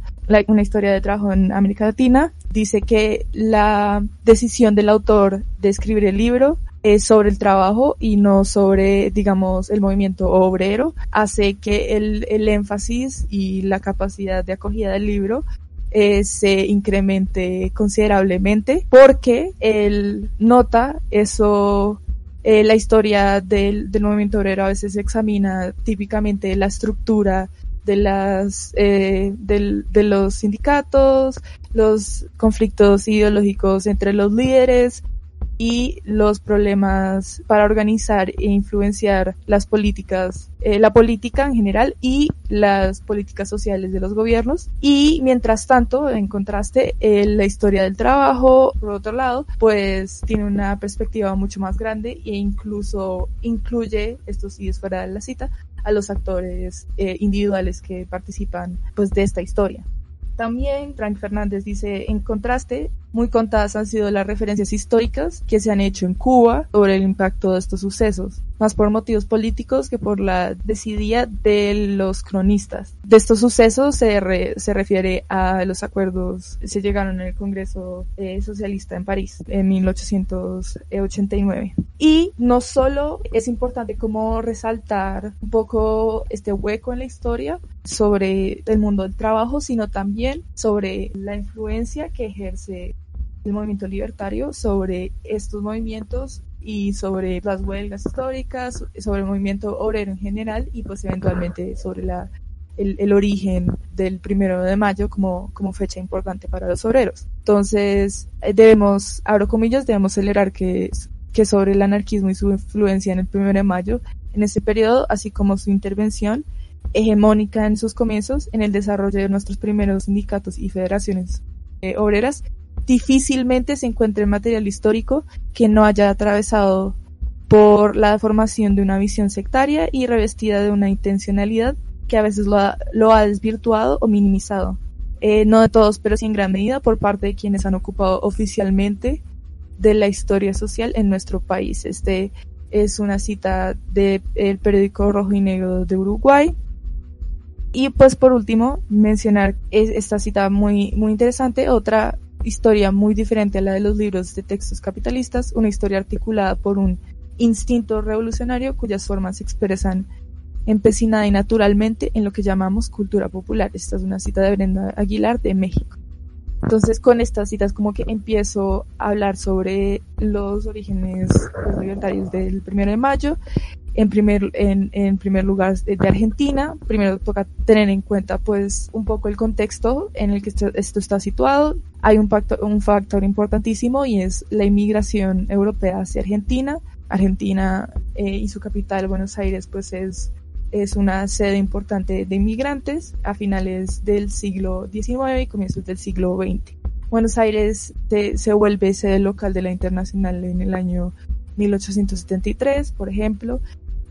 una historia de trabajo en América Latina. Dice que la decisión del autor de escribir el libro sobre el trabajo y no sobre, digamos, el movimiento obrero, hace que el, el énfasis y la capacidad de acogida del libro eh, se incremente considerablemente porque él nota eso eh, la historia del, del, movimiento obrero a veces examina típicamente la estructura de las eh, de los sindicatos, los conflictos ideológicos entre los líderes, y los problemas para organizar e influenciar las políticas, eh, la política en general y las políticas sociales de los gobiernos. Y mientras tanto, en contraste, eh, la historia del trabajo, por otro lado, pues tiene una perspectiva mucho más grande e incluso incluye, esto sí es fuera de la cita, a los actores eh, individuales que participan pues de esta historia. También Frank Fernández dice, en contraste, muy contadas han sido las referencias históricas que se han hecho en Cuba sobre el impacto de estos sucesos, más por motivos políticos que por la desidia de los cronistas. De estos sucesos se, se refiere a los acuerdos que se llegaron en el Congreso eh, Socialista en París en 1889. Y no solo es importante como resaltar un poco este hueco en la historia sobre el mundo del trabajo, sino también sobre la influencia que ejerce el movimiento libertario sobre estos movimientos y sobre las huelgas históricas, sobre el movimiento obrero en general y pues eventualmente sobre la, el, el, origen del primero de mayo como, como fecha importante para los obreros. Entonces, eh, debemos, abro comillas, debemos celebrar que, que sobre el anarquismo y su influencia en el primero de mayo, en ese periodo, así como su intervención hegemónica en sus comienzos en el desarrollo de nuestros primeros sindicatos y federaciones eh, obreras, difícilmente se encuentre material histórico que no haya atravesado por la formación de una visión sectaria y revestida de una intencionalidad que a veces lo ha, lo ha desvirtuado o minimizado. Eh, no de todos, pero sí en gran medida por parte de quienes han ocupado oficialmente de la historia social en nuestro país. Este es una cita del periódico Rojo y Negro de Uruguay. Y pues por último, mencionar esta cita muy, muy interesante, otra historia muy diferente a la de los libros de textos capitalistas, una historia articulada por un instinto revolucionario cuyas formas se expresan empecinada y naturalmente en lo que llamamos cultura popular. Esta es una cita de Brenda Aguilar de México. Entonces con estas citas como que empiezo a hablar sobre los orígenes libertarios del primero de mayo en primer, en, en primer lugar de Argentina. Primero toca tener en cuenta pues un poco el contexto en el que esto está situado. Hay un factor, un factor importantísimo y es la inmigración europea hacia Argentina. Argentina eh, y su capital, Buenos Aires, pues es, es una sede importante de inmigrantes a finales del siglo XIX y comienzos del siglo XX. Buenos Aires se, se vuelve sede local de la Internacional en el año 1873, por ejemplo,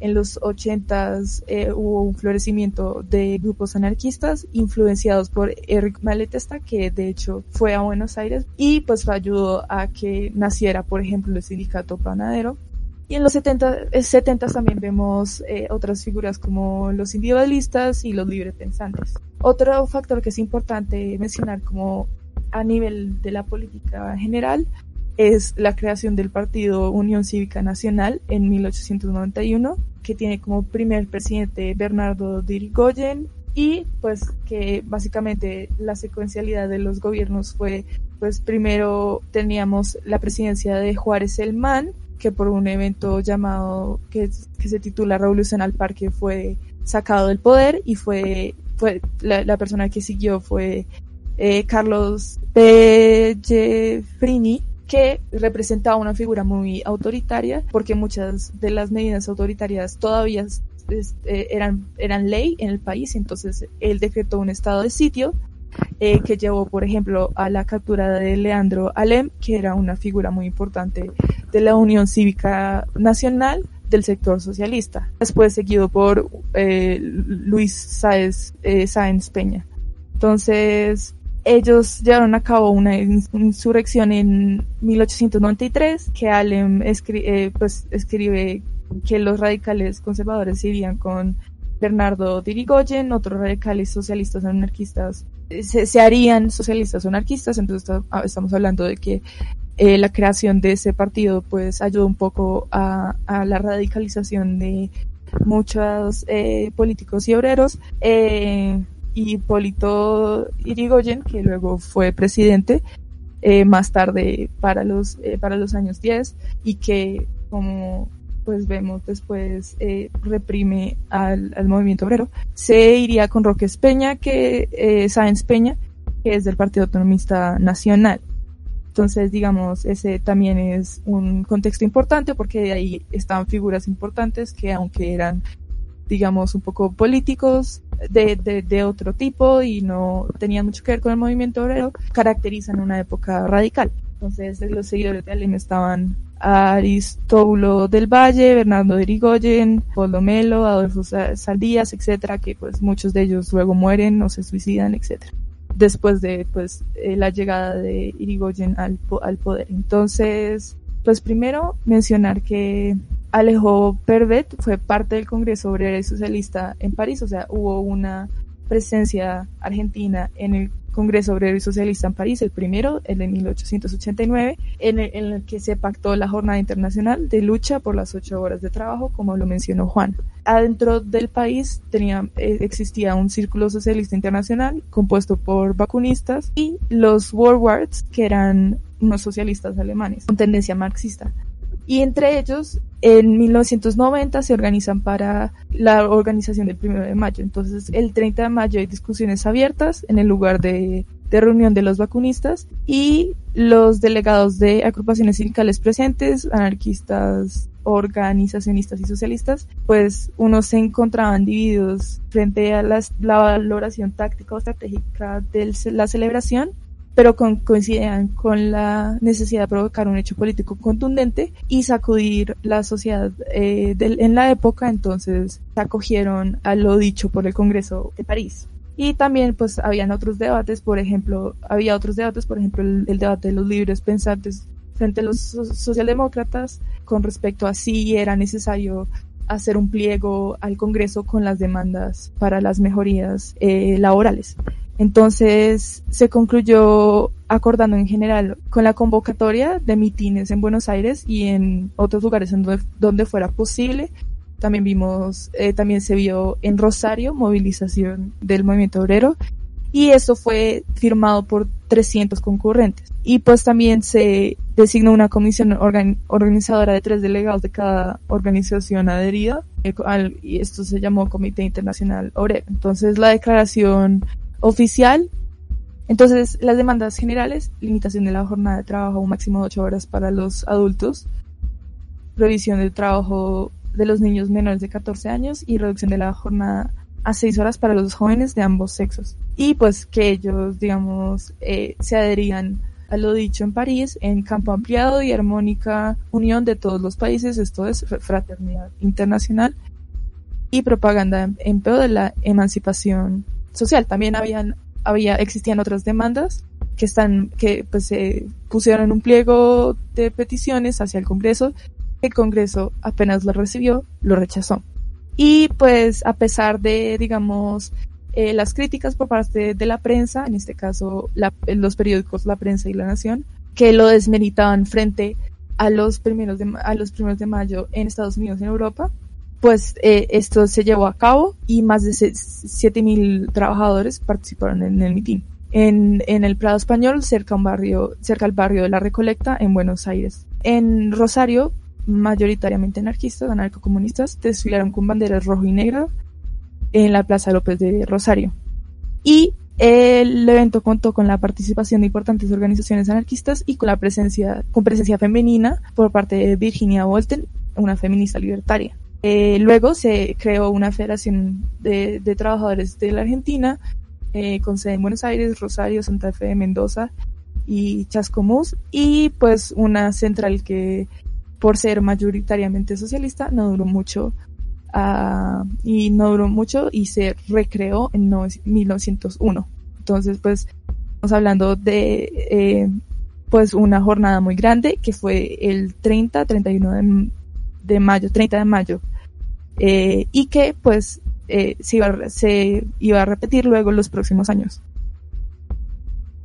en los 80 eh, hubo un florecimiento de grupos anarquistas influenciados por Eric Maletesta, que de hecho fue a Buenos Aires y pues ayudó a que naciera, por ejemplo, el sindicato panadero. Y en los 70, 70 también vemos eh, otras figuras como los individualistas y los librepensantes. Otro factor que es importante mencionar como a nivel de la política general es la creación del partido Unión Cívica Nacional en 1891 que tiene como primer presidente Bernardo Dirigoyen y pues que básicamente la secuencialidad de los gobiernos fue pues primero teníamos la presidencia de Juárez Elman que por un evento llamado que, que se titula Revolución al Parque fue sacado del poder y fue fue la, la persona que siguió fue eh, Carlos Pellefrini que representaba una figura muy autoritaria, porque muchas de las medidas autoritarias todavía eh, eran, eran ley en el país, entonces él decretó un estado de sitio eh, que llevó, por ejemplo, a la captura de Leandro Alem, que era una figura muy importante de la Unión Cívica Nacional del sector socialista, después seguido por eh, Luis Sáenz, Peña. Entonces, ellos llevaron a cabo una insurrección en 1893 que Alem eh, pues, escribe que los radicales conservadores irían con Bernardo Dirigoyen, otros radicales socialistas anarquistas se, se harían socialistas anarquistas, entonces está- estamos hablando de que eh, la creación de ese partido pues ayudó un poco a, a la radicalización de muchos eh, políticos y obreros. Eh, y Hipólito Irigoyen, que luego fue presidente eh, más tarde para los, eh, para los años 10 y que como pues vemos después eh, reprime al, al movimiento obrero, se iría con Roque Peña, que eh, Sáenz Peña, que es del Partido Autonomista Nacional. Entonces, digamos, ese también es un contexto importante porque ahí estaban figuras importantes que aunque eran, digamos, un poco políticos de, de, de otro tipo y no tenían mucho que ver con el movimiento obrero, caracterizan una época radical. Entonces, los seguidores de Alem estaban Aristóbulo del Valle, Bernardo de Irigoyen, Polo Melo, Adolfo Sa- Saldías, etcétera, que pues muchos de ellos luego mueren o se suicidan, etcétera después de pues eh, la llegada de Irigoyen al, al poder. Entonces, pues primero mencionar que Alejo Pervet fue parte del Congreso Obrero y Socialista en París, o sea, hubo una presencia argentina en el Congreso Obrero y Socialista en París, el primero, el de 1889, en el, en el que se pactó la Jornada Internacional de lucha por las ocho horas de trabajo, como lo mencionó Juan. Adentro del país eh, existía un círculo socialista internacional compuesto por vacunistas y los Warwards, que eran unos socialistas alemanes con tendencia marxista. Y entre ellos, en 1990 se organizan para la organización del 1 de mayo. Entonces, el 30 de mayo hay discusiones abiertas en el lugar de, de reunión de los vacunistas y los delegados de agrupaciones sindicales presentes, anarquistas, organizacionistas y socialistas, pues unos se encontraban divididos frente a las- la valoración táctica o estratégica de la celebración pero con, coincidían con la necesidad de provocar un hecho político contundente y sacudir la sociedad eh, en la época, entonces se acogieron a lo dicho por el Congreso de París. Y también pues habían otros debates, por ejemplo, había otros debates, por ejemplo el, el debate de los libres pensantes frente a los so- socialdemócratas con respecto a si era necesario hacer un pliego al Congreso con las demandas para las mejorías eh, laborales. Entonces se concluyó acordando en general con la convocatoria de mitines en Buenos Aires y en otros lugares en donde, donde fuera posible. También vimos, eh, también se vio en Rosario movilización del movimiento obrero y eso fue firmado por 300 concurrentes. Y pues también se designó una comisión organ- organizadora de tres delegados de cada organización adherida eh, al- y esto se llamó Comité Internacional Obrero. Entonces la declaración oficial. Entonces, las demandas generales, limitación de la jornada de trabajo a un máximo de 8 horas para los adultos, prohibición del trabajo de los niños menores de 14 años y reducción de la jornada a 6 horas para los jóvenes de ambos sexos. Y pues que ellos, digamos, eh, se adherían a lo dicho en París, en campo ampliado y armónica unión de todos los países, esto es fraternidad internacional y propaganda en, en de la emancipación social. También habían, había, existían otras demandas que están, que pues se pusieron en un pliego de peticiones hacia el Congreso. El Congreso apenas lo recibió, lo rechazó. Y pues a pesar de, digamos, eh, las críticas por parte de la prensa, en este caso la, los periódicos La Prensa y La Nación, que lo desmeritaban frente a los primeros de, a los primeros de mayo en Estados Unidos y en Europa, pues eh, esto se llevó a cabo y más de 7.000 trabajadores participaron en el mitin. En, el Prado Español, cerca, un barrio, cerca al barrio de La Recolecta, en Buenos Aires. En Rosario, mayoritariamente anarquistas, anarcocomunistas, desfilaron con banderas rojo y negra en la Plaza López de Rosario. Y el evento contó con la participación de importantes organizaciones anarquistas y con la presencia, con presencia femenina por parte de Virginia Bolten, una feminista libertaria. Eh, luego se creó una federación de, trabajadores de la Argentina eh, con sede en Buenos Aires, Rosario, Santa Fe, Mendoza y Chascomús y pues una central que por ser mayoritariamente socialista no duró mucho uh, y no duró mucho y se recreó en no, 1901. Entonces pues estamos hablando de eh, pues una jornada muy grande que fue el 30, 31 de de mayo, 30 de mayo, eh, y que pues eh, se, iba, a- se iba a repetir luego los próximos años.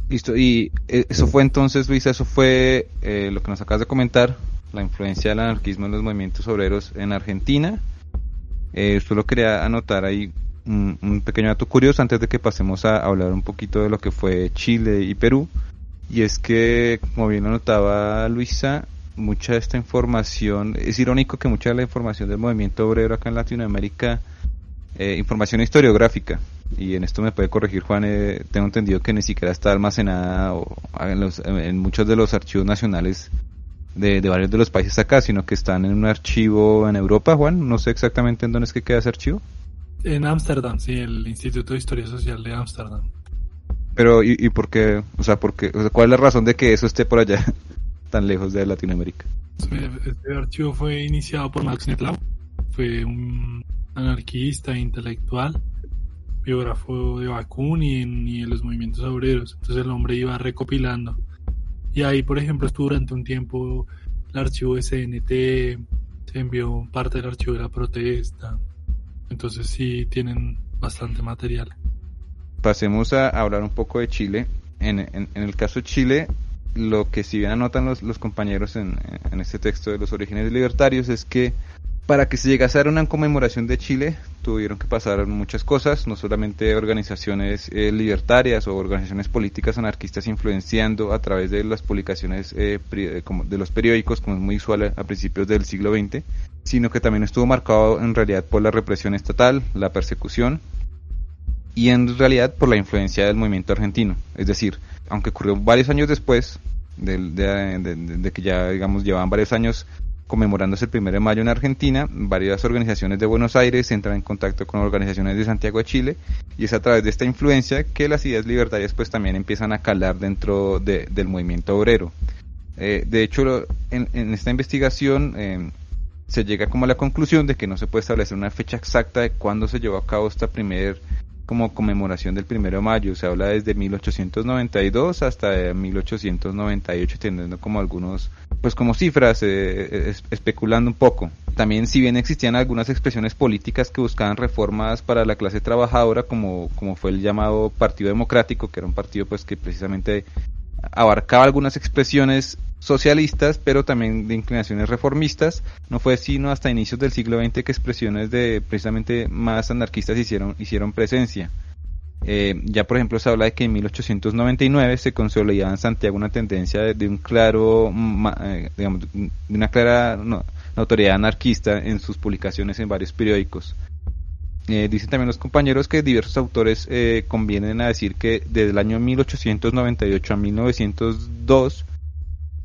Listo, y eh, eso fue entonces, Luisa, eso fue eh, lo que nos acabas de comentar, la influencia del anarquismo en los movimientos obreros en Argentina. Eh, solo quería anotar ahí un, un pequeño dato curioso antes de que pasemos a hablar un poquito de lo que fue Chile y Perú. Y es que, como bien lo notaba Luisa, mucha de esta información, es irónico que mucha de la información del movimiento obrero acá en Latinoamérica, eh, información historiográfica, y en esto me puede corregir Juan, eh, tengo entendido que ni siquiera está almacenada o, en, los- en muchos de los archivos nacionales de, de varios de los países acá, sino que están en un archivo en Europa, Juan, no sé exactamente en dónde es que queda ese archivo. En Ámsterdam, sí, el Instituto de Historia Social de Ámsterdam. Pero, ¿y, y por qué? O sea, por qué? O sea, ¿cuál es la razón de que eso esté por allá, (laughs) tan lejos de Latinoamérica? Este archivo fue iniciado por Max Nettlau. Fue un anarquista, intelectual, biógrafo de Bakunin y de los movimientos obreros. Entonces el hombre iba recopilando. Y ahí, por ejemplo, estuvo durante un tiempo el archivo CNT, se envió parte del archivo de la protesta. Entonces sí tienen bastante material. pasemos a hablar un poco de Chile. En, en- en el caso de Chile, lo que si bien anotan los, compañeros en, este texto de los orígenes libertarios es que para que se llegase a una conmemoración de Chile tuvieron que pasar muchas cosas, no solamente organizaciones eh, libertarias o organizaciones políticas anarquistas influenciando a través de las publicaciones eh, pri- eh, de los periódicos, como es muy usual a, a principios del siglo XX, sino que también estuvo marcado en realidad por la represión estatal, la persecución y en realidad por la influencia del movimiento argentino. Es decir, aunque ocurrió varios años después, de, de- de- que ya digamos llevaban varios años conmemorándose el 1 de mayo en Argentina, varias organizaciones de Buenos Aires entran en contacto con organizaciones de Santiago de Chile y es a través de esta influencia que las ideas libertarias pues también empiezan a calar dentro de- del movimiento obrero. Eh, de hecho, en, esta investigación eh, se llega como a la conclusión de que no se puede establecer una fecha exacta de cuándo se llevó a cabo esta primer como conmemoración del primero de mayo. Se habla desde 1892 hasta 1898, teniendo como algunos, pues como cifras, eh, es- especulando un poco. También, si bien existían algunas expresiones políticas que buscaban reformas para la clase trabajadora, como, como fue el llamado Partido Democrático, que era un partido pues que precisamente abarcaba algunas expresiones socialistas, pero también de inclinaciones reformistas. No fue sino hasta inicios del siglo XX que expresiones de precisamente más anarquistas hicieron, hicieron presencia. Eh, ya por ejemplo se habla de que en 1899 se consolidaba en Santiago una tendencia de, de un claro, eh, digamos, de una clara no- notoriedad anarquista en sus publicaciones en varios periódicos. Eh, dicen también los compañeros que diversos autores eh, convienen a decir que desde el año 1898 a 1902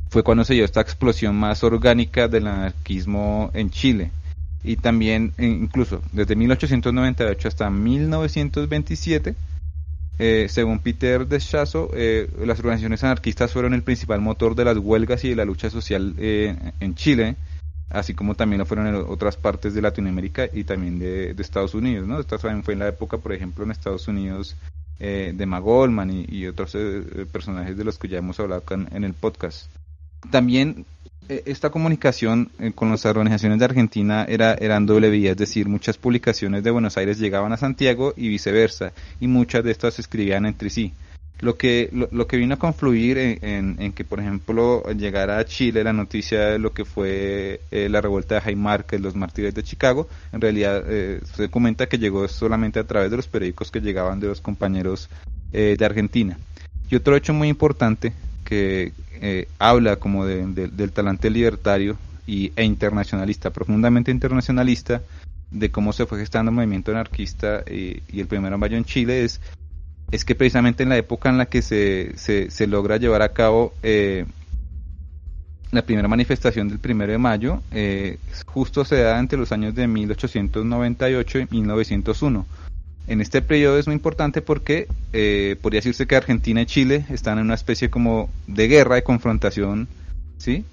fue cuando se dio esta explosión más orgánica del anarquismo en Chile. Y también, eh, incluso desde 1898 hasta 1927, eh, según Peter Deschazo, eh, las organizaciones anarquistas fueron el principal motor de las huelgas y de la lucha social eh, en Chile, así como también lo fueron en otras partes de Latinoamérica y también de, Estados Unidos. ¿no? Esta también fue en la época, por ejemplo, en Estados Unidos eh, de Magolman y, otros eh, eh, personajes de los que ya hemos hablado en, el podcast. También eh, esta comunicación con las organizaciones de Argentina era eran doble vía, es decir, muchas publicaciones de Buenos Aires llegaban a Santiago y viceversa, y muchas de estas se escribían entre sí. Lo que, lo, lo que vino a confluir en, en- en que, por ejemplo, llegara a Chile la noticia de lo que fue eh, la revuelta de Márquez, los mártires de Chicago, en realidad eh, se comenta que llegó solamente a través de los periódicos que llegaban de los compañeros eh, de Argentina. Y otro hecho muy importante que eh, habla como de- de- del talante libertario y, e internacionalista, profundamente internacionalista, de cómo se fue gestando el movimiento anarquista eh, y el primero de mayo en Chile es, es que precisamente en la época en la que se, se, logra llevar a cabo eh, la primera manifestación del primero de mayo, eh, justo se da entre los años de 1898 y 1901. En este periodo es muy importante porque eh, podría decirse que Argentina y Chile están en una especie como de guerra, de confrontación, ¿sí?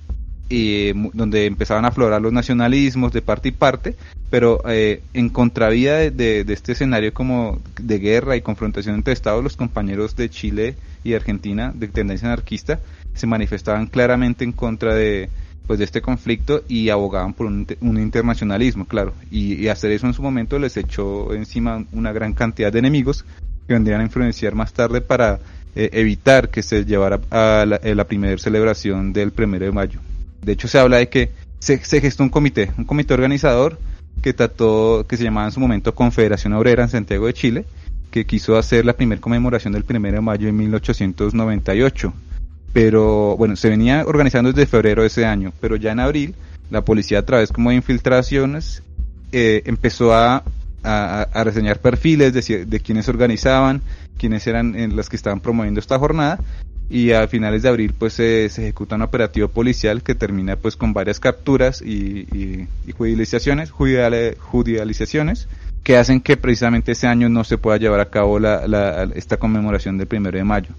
Y, eh, donde empezaban a aflorar los nacionalismos de parte y parte, pero eh, en contravía de, este escenario como de guerra y confrontación entre estados, los compañeros de Chile y Argentina de tendencia anarquista se manifestaban claramente en contra de pues de este conflicto y abogaban por un, un internacionalismo, claro. Y, hacer eso en su momento les echó encima una gran cantidad de enemigos que vendrían a influenciar más tarde para eh, evitar que se llevara a la, la primera celebración del primero de mayo. De hecho, se habla de que se, gestó un comité, un comité organizador que trató, que se llamaba en su momento Confederación Obrera en Santiago de Chile, que quiso hacer la primera conmemoración del primero de mayo en 1898 pero bueno, se venía organizando desde febrero de ese año, pero ya en abril la policía a través como de infiltraciones eh, empezó a, a, reseñar perfiles de, de quienes organizaban, quienes eran en los que estaban promoviendo esta jornada y a finales de abril pues se, ejecuta un operativo policial que termina pues con varias capturas y, y, judicializaciones, judicializaciones que hacen que precisamente ese año no se pueda llevar a cabo la, esta conmemoración del primero de mayo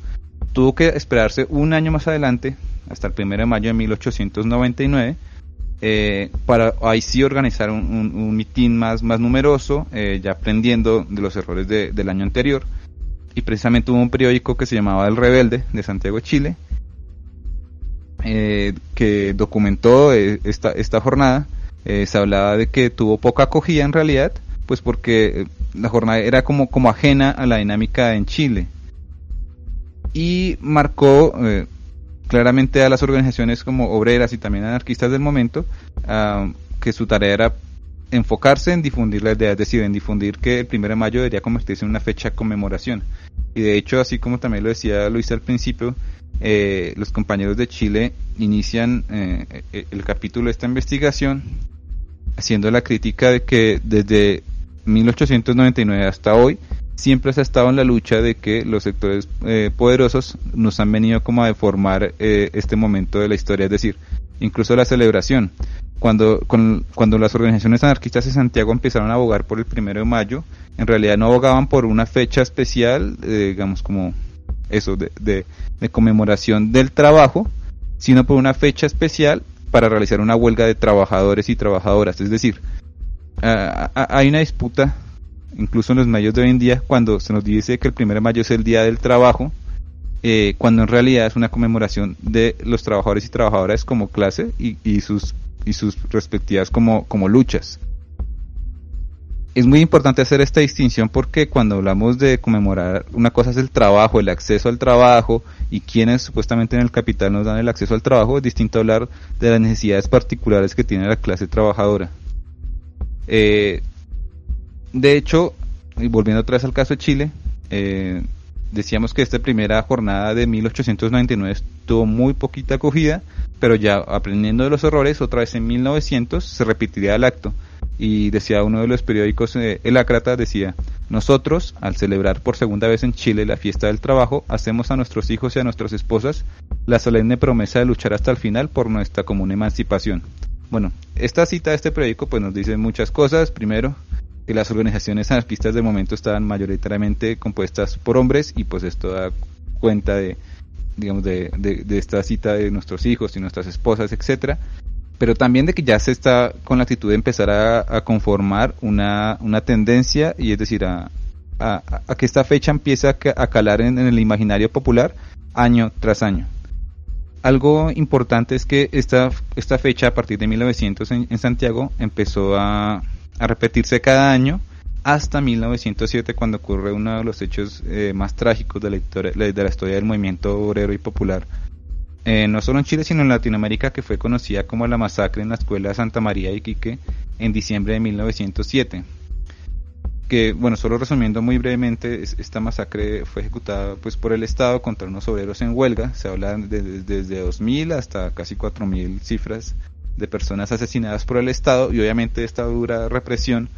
tuvo que esperarse un año más adelante, hasta el 1 de mayo de 1899, eh, para ahí sí organizar un, un, un mitin más, más numeroso, eh, ya aprendiendo de los errores de, del año anterior. Y precisamente hubo un periódico que se llamaba El Rebelde de Santiago de Chile, eh, que documentó eh, esta, esta jornada. Eh, se hablaba de que tuvo poca acogida en realidad, pues porque la jornada era como, como ajena a la dinámica en Chile y marcó eh, claramente a las organizaciones como obreras y también anarquistas del momento uh, que su tarea era enfocarse en difundir la idea, es decir, en difundir que el 1 de mayo debería convertirse en una fecha de conmemoración. Y de hecho, así como también lo decía Luis al principio, eh, los compañeros de Chile inician eh, el capítulo de esta investigación haciendo la crítica de que desde 1899 hasta hoy siempre se ha estado en la lucha de que los sectores eh, poderosos nos han venido como a deformar eh, este momento de la historia, es decir, incluso la celebración. Cuando, con, cuando las organizaciones anarquistas de Santiago empezaron a abogar por el primero de mayo, en realidad no abogaban por una fecha especial, eh, digamos como eso, de, de, conmemoración del trabajo, sino por una fecha especial para realizar una huelga de trabajadores y trabajadoras. Es decir, uh, hay una disputa incluso en los medios de hoy en día, cuando se nos dice que el 1 de mayo es el Día del Trabajo, eh, cuando en realidad es una conmemoración de los trabajadores y trabajadoras como clase y sus, y sus respectivas como, como luchas. Es muy importante hacer esta distinción porque cuando hablamos de conmemorar, una cosa es el trabajo, el acceso al trabajo y quienes supuestamente en el capital nos dan el acceso al trabajo, es distinto hablar de las necesidades particulares que tiene la clase trabajadora. Eh, de hecho, y volviendo otra vez al caso de Chile, eh, decíamos que esta primera jornada de 1899 tuvo muy poquita acogida, pero ya aprendiendo de los errores, otra vez en 1900 se repetiría el acto. Y decía uno de los periódicos, eh, El Ácrata, decía, nosotros, al celebrar por segunda vez en Chile la fiesta del trabajo, hacemos a nuestros hijos y a nuestras esposas la solemne promesa de luchar hasta el final por nuestra común emancipación. Bueno, esta cita de este periódico pues nos dice muchas cosas. Primero, que las organizaciones anarquistas de momento estaban mayoritariamente compuestas por hombres y pues esto da cuenta de digamos de, de, de esta cita de nuestros hijos y nuestras esposas etcétera pero también de que ya se está con la actitud de empezar a, a conformar una, una tendencia y es decir a, a, a que esta fecha empieza a, calar en, en, el imaginario popular año tras año. Algo importante es que esta, esta fecha a partir de 1900 en, en Santiago empezó a, a repetirse cada año hasta 1907 cuando ocurre uno de los hechos eh, más trágicos de la, historia, de la historia del movimiento obrero y popular. Eh, no solo en Chile sino en Latinoamérica que fue conocida como la masacre en la escuela Santa María de Iquique en diciembre de 1907 que bueno solo resumiendo muy brevemente esta masacre fue ejecutada pues por el Estado contra unos obreros en huelga se habla de, de, desde 2000 hasta casi 4000 cifras de personas asesinadas por el Estado y obviamente esta dura represión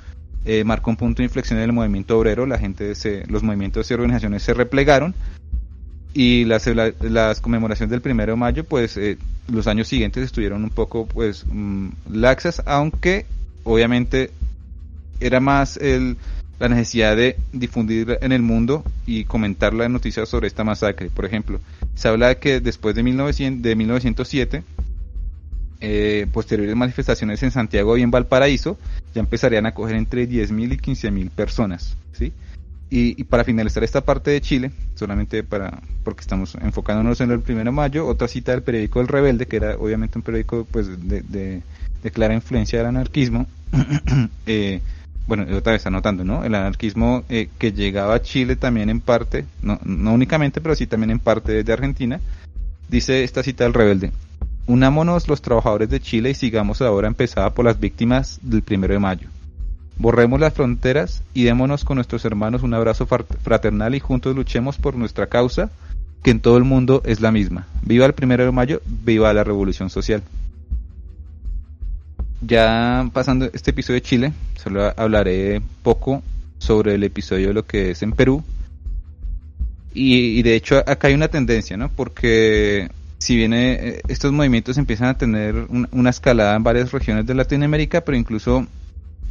eh, marcó un punto de inflexión en el movimiento obrero, la gente se, los movimientos y organizaciones se replegaron y las, la, las conmemoraciones del primero de mayo pues eh, los años siguientes estuvieron un poco pues mmm, laxas aunque obviamente era más el, la necesidad de difundir en el mundo y comentar las noticias sobre esta masacre. Por ejemplo, se habla de que después de, 1900, de 1907 eh, posteriores manifestaciones en Santiago y en Valparaíso ya empezarían a coger entre 10.000 y 15.000 personas, ¿sí? Y, para finalizar esta parte de Chile, solamente para porque estamos enfocándonos en el primero de mayo, otra cita del periódico El Rebelde, que era obviamente un periódico pues de clara influencia del anarquismo. (clears throat) eh, bueno, otra vez anotando, ¿no? El anarquismo eh, que llegaba a Chile también en parte, no, no únicamente, pero sí también en parte desde Argentina, dice esta cita del rebelde. Unámonos los trabajadores de Chile y sigamos ahora empezada por las víctimas del primero de mayo. Borremos las fronteras y démonos con nuestros hermanos un abrazo fraternal y juntos luchemos por nuestra causa, que en todo el mundo es la misma. Viva el primero de mayo, viva la revolución social. Ya pasando este episodio de Chile, solo hablaré poco sobre el episodio de lo que es en Perú. Y, y de hecho acá hay una tendencia, ¿no? Porque si bien eh, estos movimientos empiezan a tener un, una escalada en varias regiones de Latinoamérica, pero incluso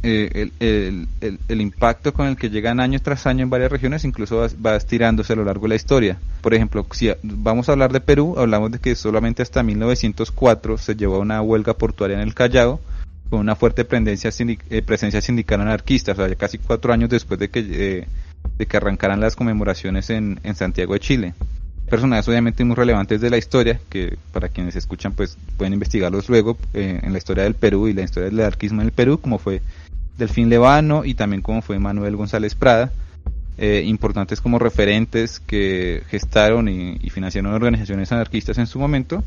eh, el, impacto con el que llegan año tras año en varias regiones incluso va, estirándose a lo largo de la historia. Por ejemplo, si vamos a hablar de Perú, hablamos de que solamente hasta 1904 se llevó una huelga portuaria en el Callao con una fuerte presencia, eh, sindical anarquista, o sea, ya casi cuatro años después de que, eh, arrancaran las conmemoraciones en Santiago de Chile personajes obviamente muy relevantes de la historia, que para quienes escuchan pues pueden investigarlos luego eh, en la historia del Perú y la historia del anarquismo en el Perú, como fue Delfín Levano y también como fue Manuel González Prada, eh, importantes como referentes que gestaron y, y, financiaron organizaciones anarquistas en su momento.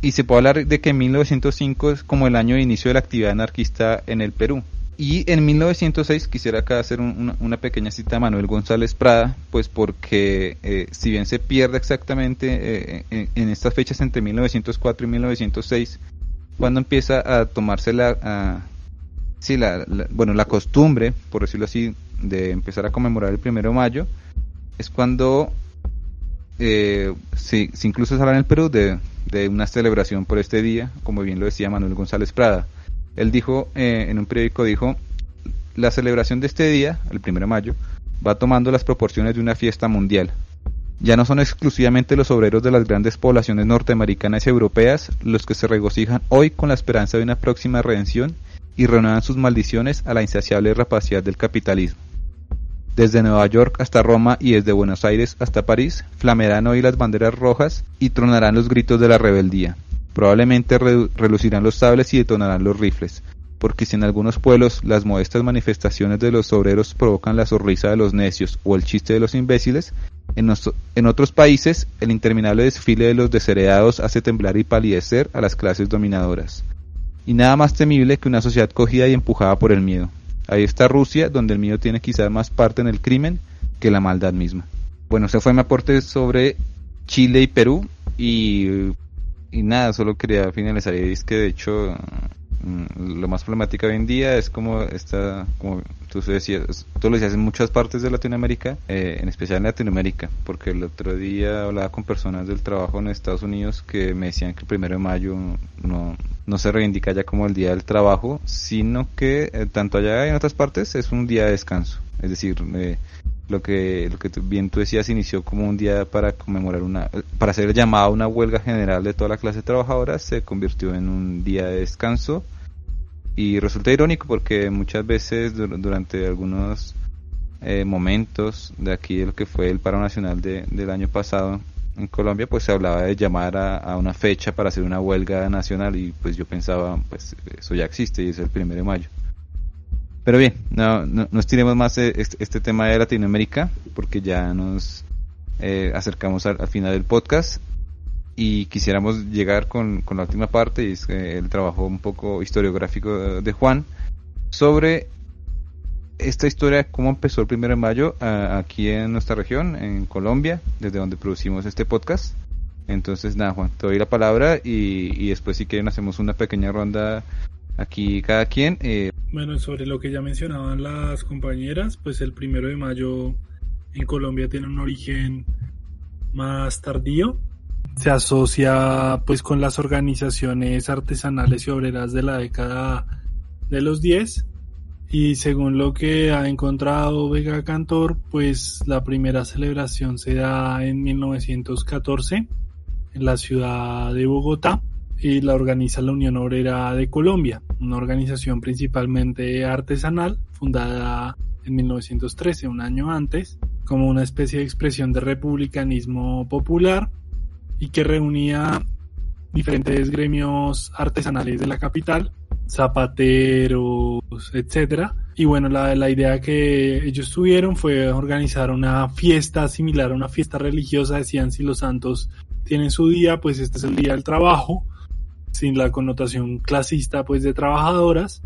Y se puede hablar de que 1905 es como el año de inicio de la actividad anarquista en el Perú. Y en 1906 quisiera acá hacer un, una, pequeña cita a Manuel González Prada, pues porque eh, si bien se pierde exactamente eh, en, en, estas fechas entre 1904 y 1906, cuando empieza a tomarse la, sí, la, bueno, la costumbre, por decirlo así, de empezar a conmemorar el primero de mayo, es cuando eh, se, incluso se habla en el Perú de, de una celebración por este día, como bien lo decía Manuel González Prada. Él dijo, eh, en un periódico dijo, la celebración de este día, el primero de mayo, va tomando las proporciones de una fiesta mundial. Ya no son exclusivamente los obreros de las grandes poblaciones norteamericanas y europeas los que se regocijan hoy con la esperanza de una próxima redención y renuevan sus maldiciones a la insaciable rapacidad del capitalismo. Desde Nueva York hasta Roma y desde Buenos Aires hasta París, flamearán hoy las banderas rojas y tronarán los gritos de la rebeldía. Probablemente relucirán los sables y detonarán los rifles, porque si en algunos pueblos las modestas manifestaciones de los obreros provocan la sonrisa de los necios o el chiste de los imbéciles, en, otros países el interminable desfile de los desheredados hace temblar y palidecer a las clases dominadoras. Y nada más temible que una sociedad cogida y empujada por el miedo. Ahí está Rusia, donde el miedo tiene quizás más parte en el crimen que la maldad misma. Bueno, ese fue mi aporte sobre Chile y Perú y y nada, solo quería finalizar y es que de hecho mm, lo más problemático hoy en día es como esta, como tú decías, tú lo decías en muchas partes de Latinoamérica, eh, en especial en Latinoamérica, porque el otro día hablaba con personas del trabajo en Estados Unidos que me decían que el primero de mayo no, no se reivindica ya como el día del trabajo, sino que eh, tanto allá y en otras partes es un día de descanso. Es decir, eh, lo que lo que bien tú decías inició como un día para conmemorar una para ser llamado a una huelga general de toda la clase trabajadora se convirtió en un día de descanso. Y resulta irónico porque muchas veces durante algunos eh, momentos de aquí lo que fue el paro nacional de, del año pasado en Colombia pues se hablaba de llamar a, a, una fecha para hacer una huelga nacional y pues yo pensaba pues eso ya existe y es el primero de mayo pero bien, no, no, no estiremos más este, este, tema de Latinoamérica porque ya nos eh, acercamos al, al, final del podcast y quisiéramos llegar con, con la última parte y es el trabajo un poco historiográfico de Juan sobre esta historia, cómo empezó el primero de mayo aquí en nuestra región, en Colombia, desde donde producimos este podcast. Entonces, nada, Juan, te doy la palabra y, y después si quieren hacemos una pequeña ronda aquí cada quien. Eh. Bueno, sobre lo que ya mencionaban las compañeras, pues el primero de mayo en Colombia tiene un origen más tardío. Se asocia pues con las organizaciones artesanales y obreras de la década de los 10 y según lo que ha encontrado Vega Cantor, pues la primera celebración se da en 1914 en la ciudad de Bogotá y la organiza la Unión Obrera de Colombia, una organización principalmente artesanal fundada en 1913, un año antes, como una especie de expresión de republicanismo popular y que reunía diferentes gremios artesanales de la capital, zapateros, etcétera. Y bueno, la, la idea que ellos tuvieron fue organizar una fiesta similar a una fiesta religiosa. Decían si los santos tienen su día, pues este es el día del trabajo, sin la connotación clasista pues de trabajadoras.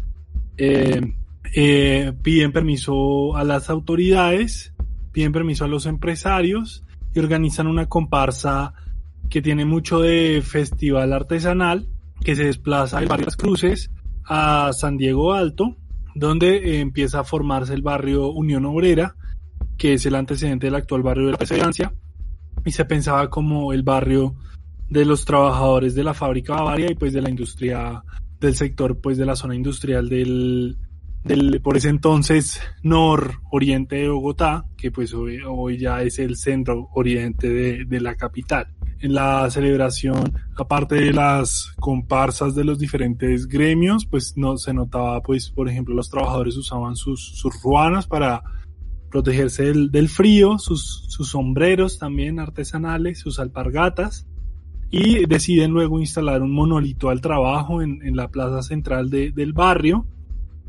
Eh, eh, piden permiso a las autoridades, piden permiso a los empresarios y organizan una comparsa que tiene mucho de festival artesanal que se desplaza de varias cruces a San Diego Alto, donde eh, empieza a formarse el barrio Unión Obrera, que es el antecedente del actual barrio de la Perseverancia, y se pensaba como el barrio de los trabajadores de la fábrica Bavaria y pues de la industria del sector pues de la zona industrial del, del por ese entonces nororiente de Bogotá, que pues hoy, ya es el centro oriente de, de la capital. En la celebración, aparte de las comparsas de los diferentes gremios, pues no se notaba, pues, por ejemplo, los trabajadores usaban sus, sus ruanas para protegerse del, del frío, sus, sus sombreros también artesanales, sus alpargatas, y deciden luego instalar un monolito al trabajo en, en la plaza central de, del barrio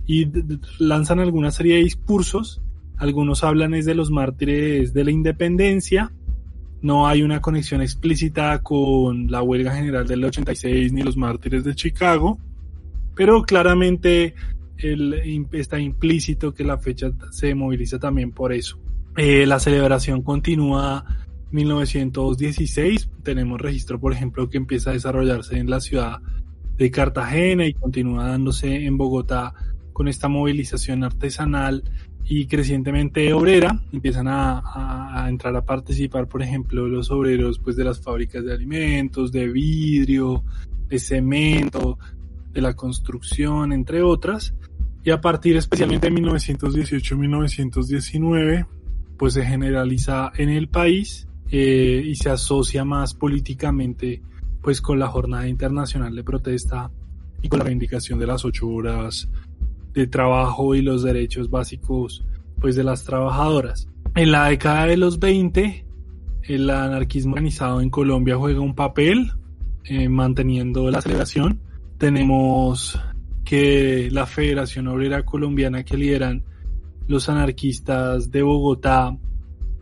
y lanzan alguna serie de discursos. Algunos hablan es de los mártires de la independencia, no hay una conexión explícita con la huelga general del 86 ni los mártires de Chicago, pero claramente está implícito que la fecha se moviliza también por eso. Eh, la celebración continúa 1916, tenemos registro por ejemplo que empieza a desarrollarse en la ciudad de Cartagena y continúa dándose en Bogotá con esta movilización artesanal y crecientemente obrera, empiezan a, a, entrar a participar, por ejemplo, los obreros pues de las fábricas de alimentos, de vidrio, de cemento, de la construcción, entre otras. Y a partir especialmente de 1918-1919, pues se generaliza en el país eh, y se asocia más políticamente pues con la jornada internacional de protesta y con la reivindicación de las ocho horas de trabajo y los derechos básicos pues de las trabajadoras. En la década de los 20 el anarquismo organizado en Colombia juega un papel eh, manteniendo la celebración. Tenemos que la Federación Obrera Colombiana que lideran los anarquistas de Bogotá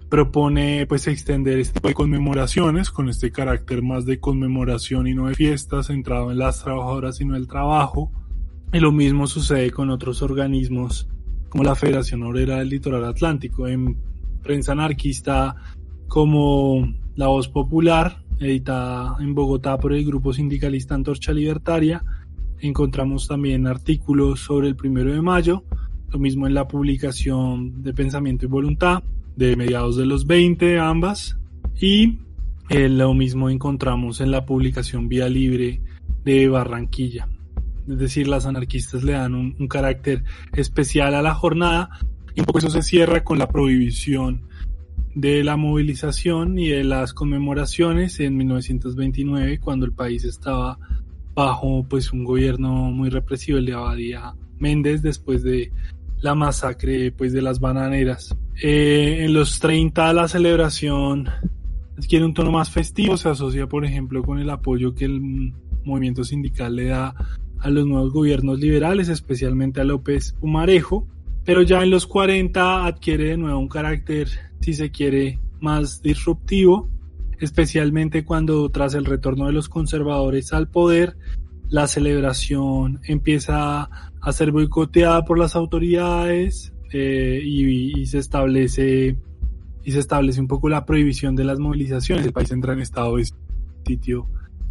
propone pues extender este tipo de conmemoraciones con este carácter más de conmemoración y no de fiesta centrado en las trabajadoras y no el trabajo y lo mismo sucede con otros organismos como la Federación Obrera del Litoral Atlántico. En prensa anarquista como La Voz Popular, editada en Bogotá por el grupo sindicalista Antorcha Libertaria, encontramos también artículos sobre el primero de mayo, lo mismo en la publicación de Pensamiento y Voluntad de mediados de los 20 ambas. Y eh, lo mismo encontramos en la publicación Vía Libre de Barranquilla. Es decir, las anarquistas le dan un, carácter especial a la jornada. Y un poco eso se cierra con la prohibición de la movilización y de las conmemoraciones en 1929 cuando el país estaba bajo pues un gobierno muy represivo el de Abadía Méndez después de la masacre pues de las bananeras. Eh, en los 30 la celebración adquiere un tono más festivo. Se asocia por ejemplo con el apoyo que el movimiento sindical le da a los nuevos gobiernos liberales, especialmente a López Humarejo, pero ya en los 40 adquiere de nuevo un carácter, si se quiere, más disruptivo, especialmente cuando tras el retorno de los conservadores al poder, la celebración empieza a ser boicoteada por las autoridades eh, y, se establece y se establece un poco la prohibición de las movilizaciones. El país entra en estado de sitio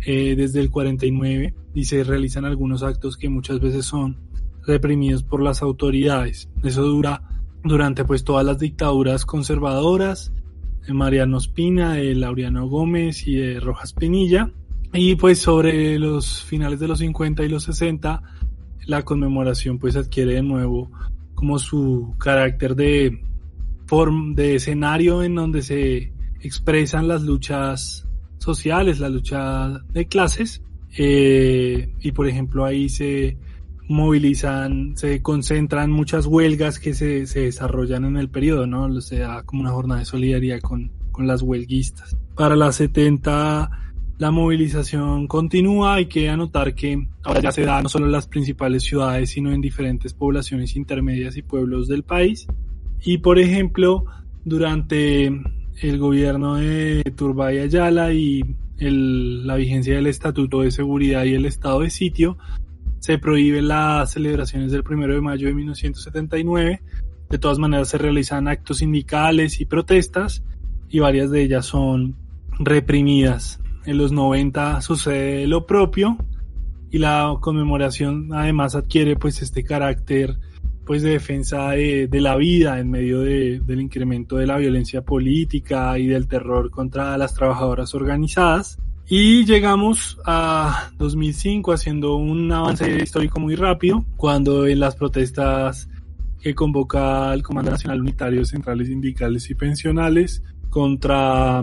eh, desde el 49 y se realizan algunos actos que muchas veces son reprimidos por las autoridades. Eso dura durante pues todas las dictaduras conservadoras de Mariano Espina, de Laureano Gómez y de Rojas Pinilla. Y pues sobre los finales de los 50 y los 60 la conmemoración pues adquiere de nuevo como su carácter de, de escenario en donde se expresan las luchas sociales, la lucha de clases. Eh, y por ejemplo ahí se movilizan, se concentran muchas huelgas que se, se desarrollan en el periodo, ¿no? O sea, como una jornada de solidaridad con, con las huelguistas. Para las 70 la movilización continúa, hay que anotar que ahora ya se da no solo en las principales ciudades, sino en diferentes poblaciones intermedias y pueblos del país. Y por ejemplo, durante el gobierno de Turbay Ayala y el, la vigencia del Estatuto de Seguridad y el Estado de Sitio, se prohíben las celebraciones del 1 de mayo de 1979. De todas maneras se realizan actos sindicales y protestas y varias de ellas son reprimidas. En los 90 sucede lo propio y la conmemoración además adquiere pues este carácter pues de defensa de, de la vida en medio de, del incremento de la violencia política y del terror contra las trabajadoras organizadas. Y llegamos a 2005 haciendo un avance histórico muy rápido, cuando en las protestas que convoca el Comando Nacional Unitario Centrales Sindicales y Pensionales contra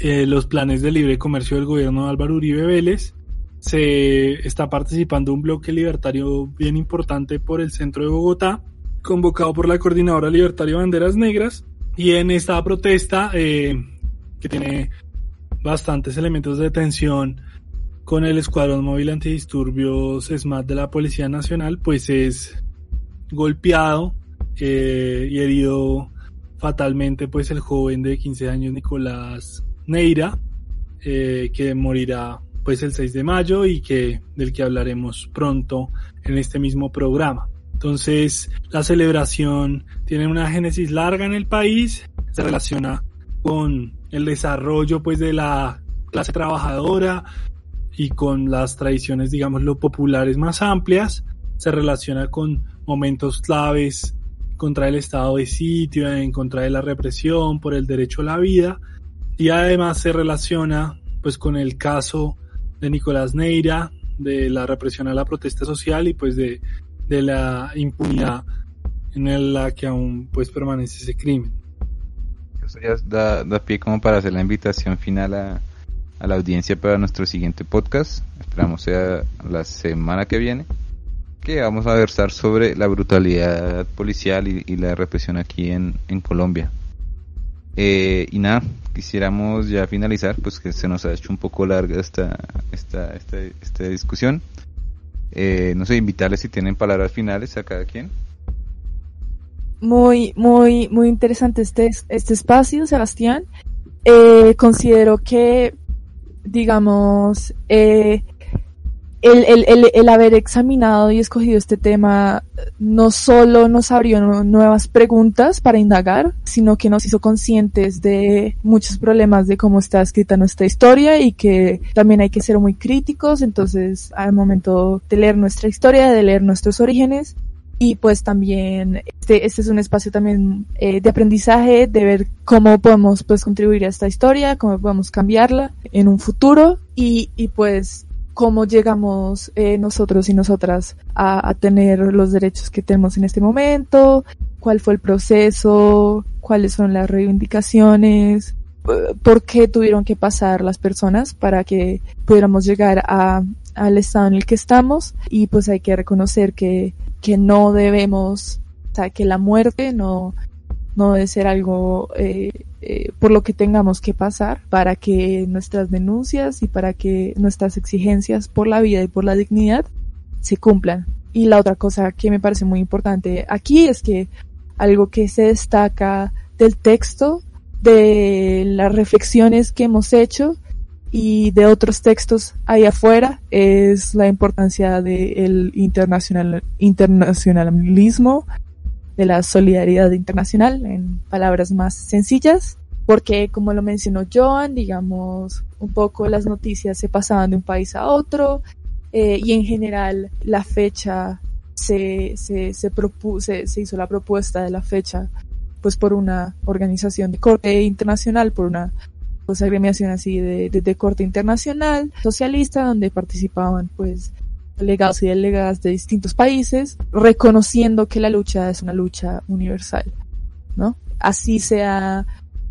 eh, los planes de libre comercio del gobierno de Álvaro Uribe Vélez, se está participando un bloque libertario bien importante por el centro de Bogotá, convocado por la Coordinadora Libertaria Banderas Negras. Y en esta protesta, eh, que tiene bastantes elementos de tensión con el Escuadrón Móvil Antidisturbios SMAT de la Policía Nacional, pues es golpeado eh, y herido fatalmente pues el joven de 15 años Nicolás Neira, eh, que morirá pues el 6 de mayo y que del que hablaremos pronto en este mismo programa. Entonces, la celebración tiene una génesis larga en el país, se relaciona con el desarrollo pues de la clase trabajadora y con las tradiciones, digamos, lo populares más amplias, se relaciona con momentos claves contra el estado de sitio, en contra de la represión, por el derecho a la vida, y además se relaciona pues con el caso de Nicolás Neira, de la represión a la protesta social y pues de, de la impunidad en la que aún pues permanece ese crimen. Eso ya da, da pie como para hacer la invitación final a, a la audiencia para nuestro siguiente podcast. Esperamos sea la semana que viene. Que vamos a versar sobre la brutalidad policial y, y la represión aquí en, en Colombia. Eh, y nada, quisiéramos ya finalizar, pues que se nos ha hecho un poco larga esta, esta, esta, esta discusión. Eh, no sé, invitarles si tienen palabras finales a cada quien. Muy, muy, muy interesante este, este espacio, Sebastián. Eh, considero que, digamos, eh, el, el, el, el, haber examinado y escogido este tema no solo nos abrió nuevas preguntas para indagar, sino que nos hizo conscientes de muchos problemas de cómo está escrita nuestra historia y que también hay que ser muy críticos. Entonces, al momento de leer nuestra historia, de leer nuestros orígenes, y pues también este, este es un espacio también eh, de aprendizaje, de ver cómo podemos pues contribuir a esta historia, cómo podemos cambiarla en un futuro y, y pues cómo llegamos eh, nosotros y nosotras a, tener los derechos que tenemos en este momento, cuál fue el proceso, cuáles son las reivindicaciones, por qué tuvieron que pasar las personas para que pudiéramos llegar al estado en el que estamos. Y pues hay que reconocer que, que no debemos, o sea, que la muerte no, no debe ser algo eh, eh, por lo que tengamos que pasar para que nuestras denuncias y para que nuestras exigencias por la vida y por la dignidad se cumplan. Y la otra cosa que me parece muy importante aquí es que algo que se destaca del texto, de las reflexiones que hemos hecho y de otros textos ahí afuera es la importancia del internacional, internacionalismo de la solidaridad internacional en palabras más sencillas, porque como lo mencionó Joan, digamos, un poco las noticias se pasaban de un país a otro eh, y en general la fecha se, se, se, se, se hizo la propuesta de la fecha pues por una organización de corte internacional, por una pues agremiación así de, de, de corte internacional socialista donde participaban pues delegados y delegadas de distintos países, reconociendo que la lucha es una lucha universal, ¿no? Así sea,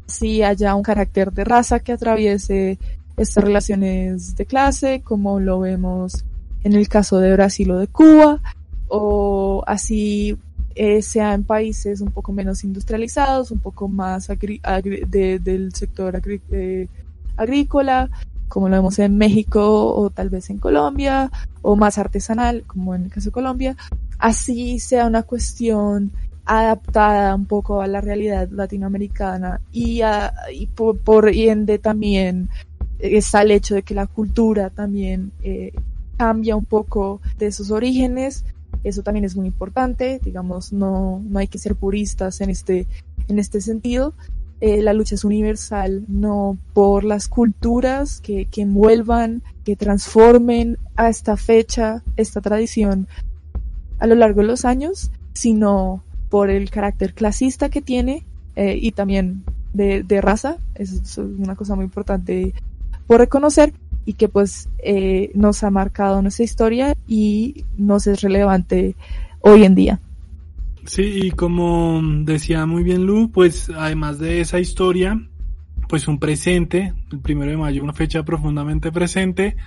si haya un carácter de raza que atraviese estas relaciones de clase, como lo vemos en el caso de Brasil o de Cuba, o así eh, sea en países un poco menos industrializados, un poco más del sector eh, agrícola, como lo vemos en México o tal vez en Colombia, o más artesanal, como en el caso de Colombia, así sea una cuestión adaptada un poco a la realidad latinoamericana y, a, y por, por ende también está el hecho de que la cultura también eh, cambia un poco de sus orígenes. Eso también es muy importante, digamos, no, no hay que ser puristas en este, en este sentido. Eh, la lucha es universal, no por las culturas que, que envuelvan, que transformen a esta fecha, esta tradición a lo largo de los años, sino por el carácter clasista que tiene eh, y también de, de raza. Eso es una cosa muy importante por reconocer y que pues eh, nos ha marcado nuestra historia y nos es relevante hoy en día. Sí, y como decía muy bien Lu, pues además de esa historia, pues un presente, el primero de mayo, una fecha profundamente presente,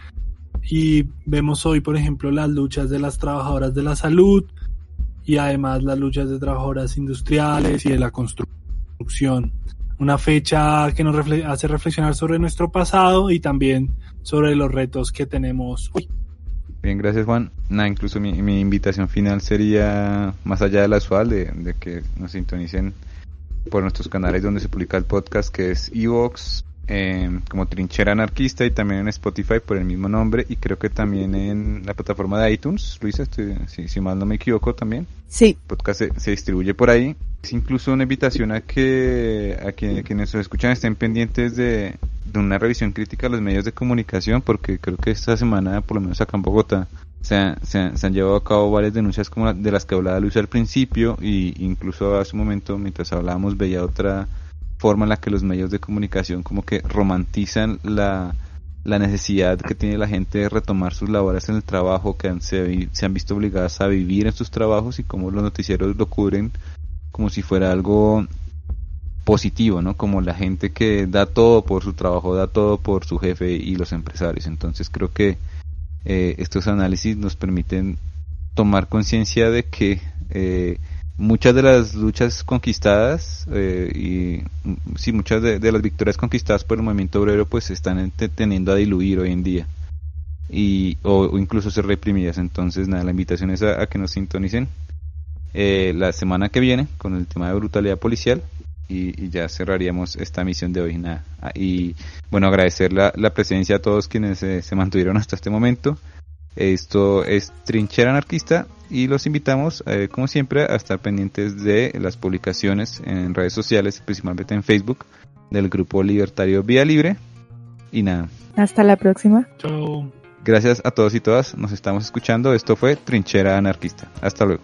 y vemos hoy, por ejemplo, las luchas de las trabajadoras de la salud y además las luchas de trabajadoras industriales y de la construcción. Una fecha que nos refle hace reflexionar sobre nuestro pasado y también sobre los retos que tenemos hoy. Bien, gracias Juan. Nada, incluso mi, mi, invitación final sería, más allá de la usual, de, de, que nos sintonicen por nuestros canales donde se publica el podcast, que es Evox, eh, como Trinchera Anarquista y también en Spotify por el mismo nombre y creo que también en la plataforma de iTunes, Luisa, estoy, si, si, mal no me equivoco también. Sí. El podcast se, se, distribuye por ahí. Es incluso una invitación a que a quienes nos escuchan estén pendientes de, de una revisión crítica a los medios de comunicación porque creo que esta semana, por lo menos acá en Bogotá, se, se, han llevado a cabo varias denuncias como de las que hablaba Luis al principio y incluso hace un momento mientras hablábamos veía otra forma en la que los medios de comunicación como que romantizan la, la necesidad que tiene la gente de retomar sus labores en el trabajo, que han, se, se, han visto obligadas a vivir en sus trabajos y como los noticieros lo cubren como si fuera algo positivo, ¿no? Como la gente que da todo por su trabajo, da todo por su jefe y los empresarios. Entonces creo que eh, estos análisis nos permiten tomar conciencia de que eh, muchas de las luchas conquistadas eh, y sí muchas de, las victorias conquistadas por el movimiento obrero pues se están teniendo a diluir hoy en día y o, incluso ser reprimidas entonces nada la invitación es a que nos sintonicen eh, la semana que viene con el tema de brutalidad policial y, y ya cerraríamos esta misión de hoy nada y bueno agradecer la, la presencia a todos quienes eh, se mantuvieron hasta este momento esto es Trinchera Anarquista y los invitamos, eh, como siempre, a estar pendientes de las publicaciones en redes sociales, principalmente en Facebook, del grupo libertario Vía Libre. Y nada. Hasta la próxima. Chao. Gracias a todos y todas. Nos estamos escuchando. Esto fue Trinchera Anarquista. Hasta luego.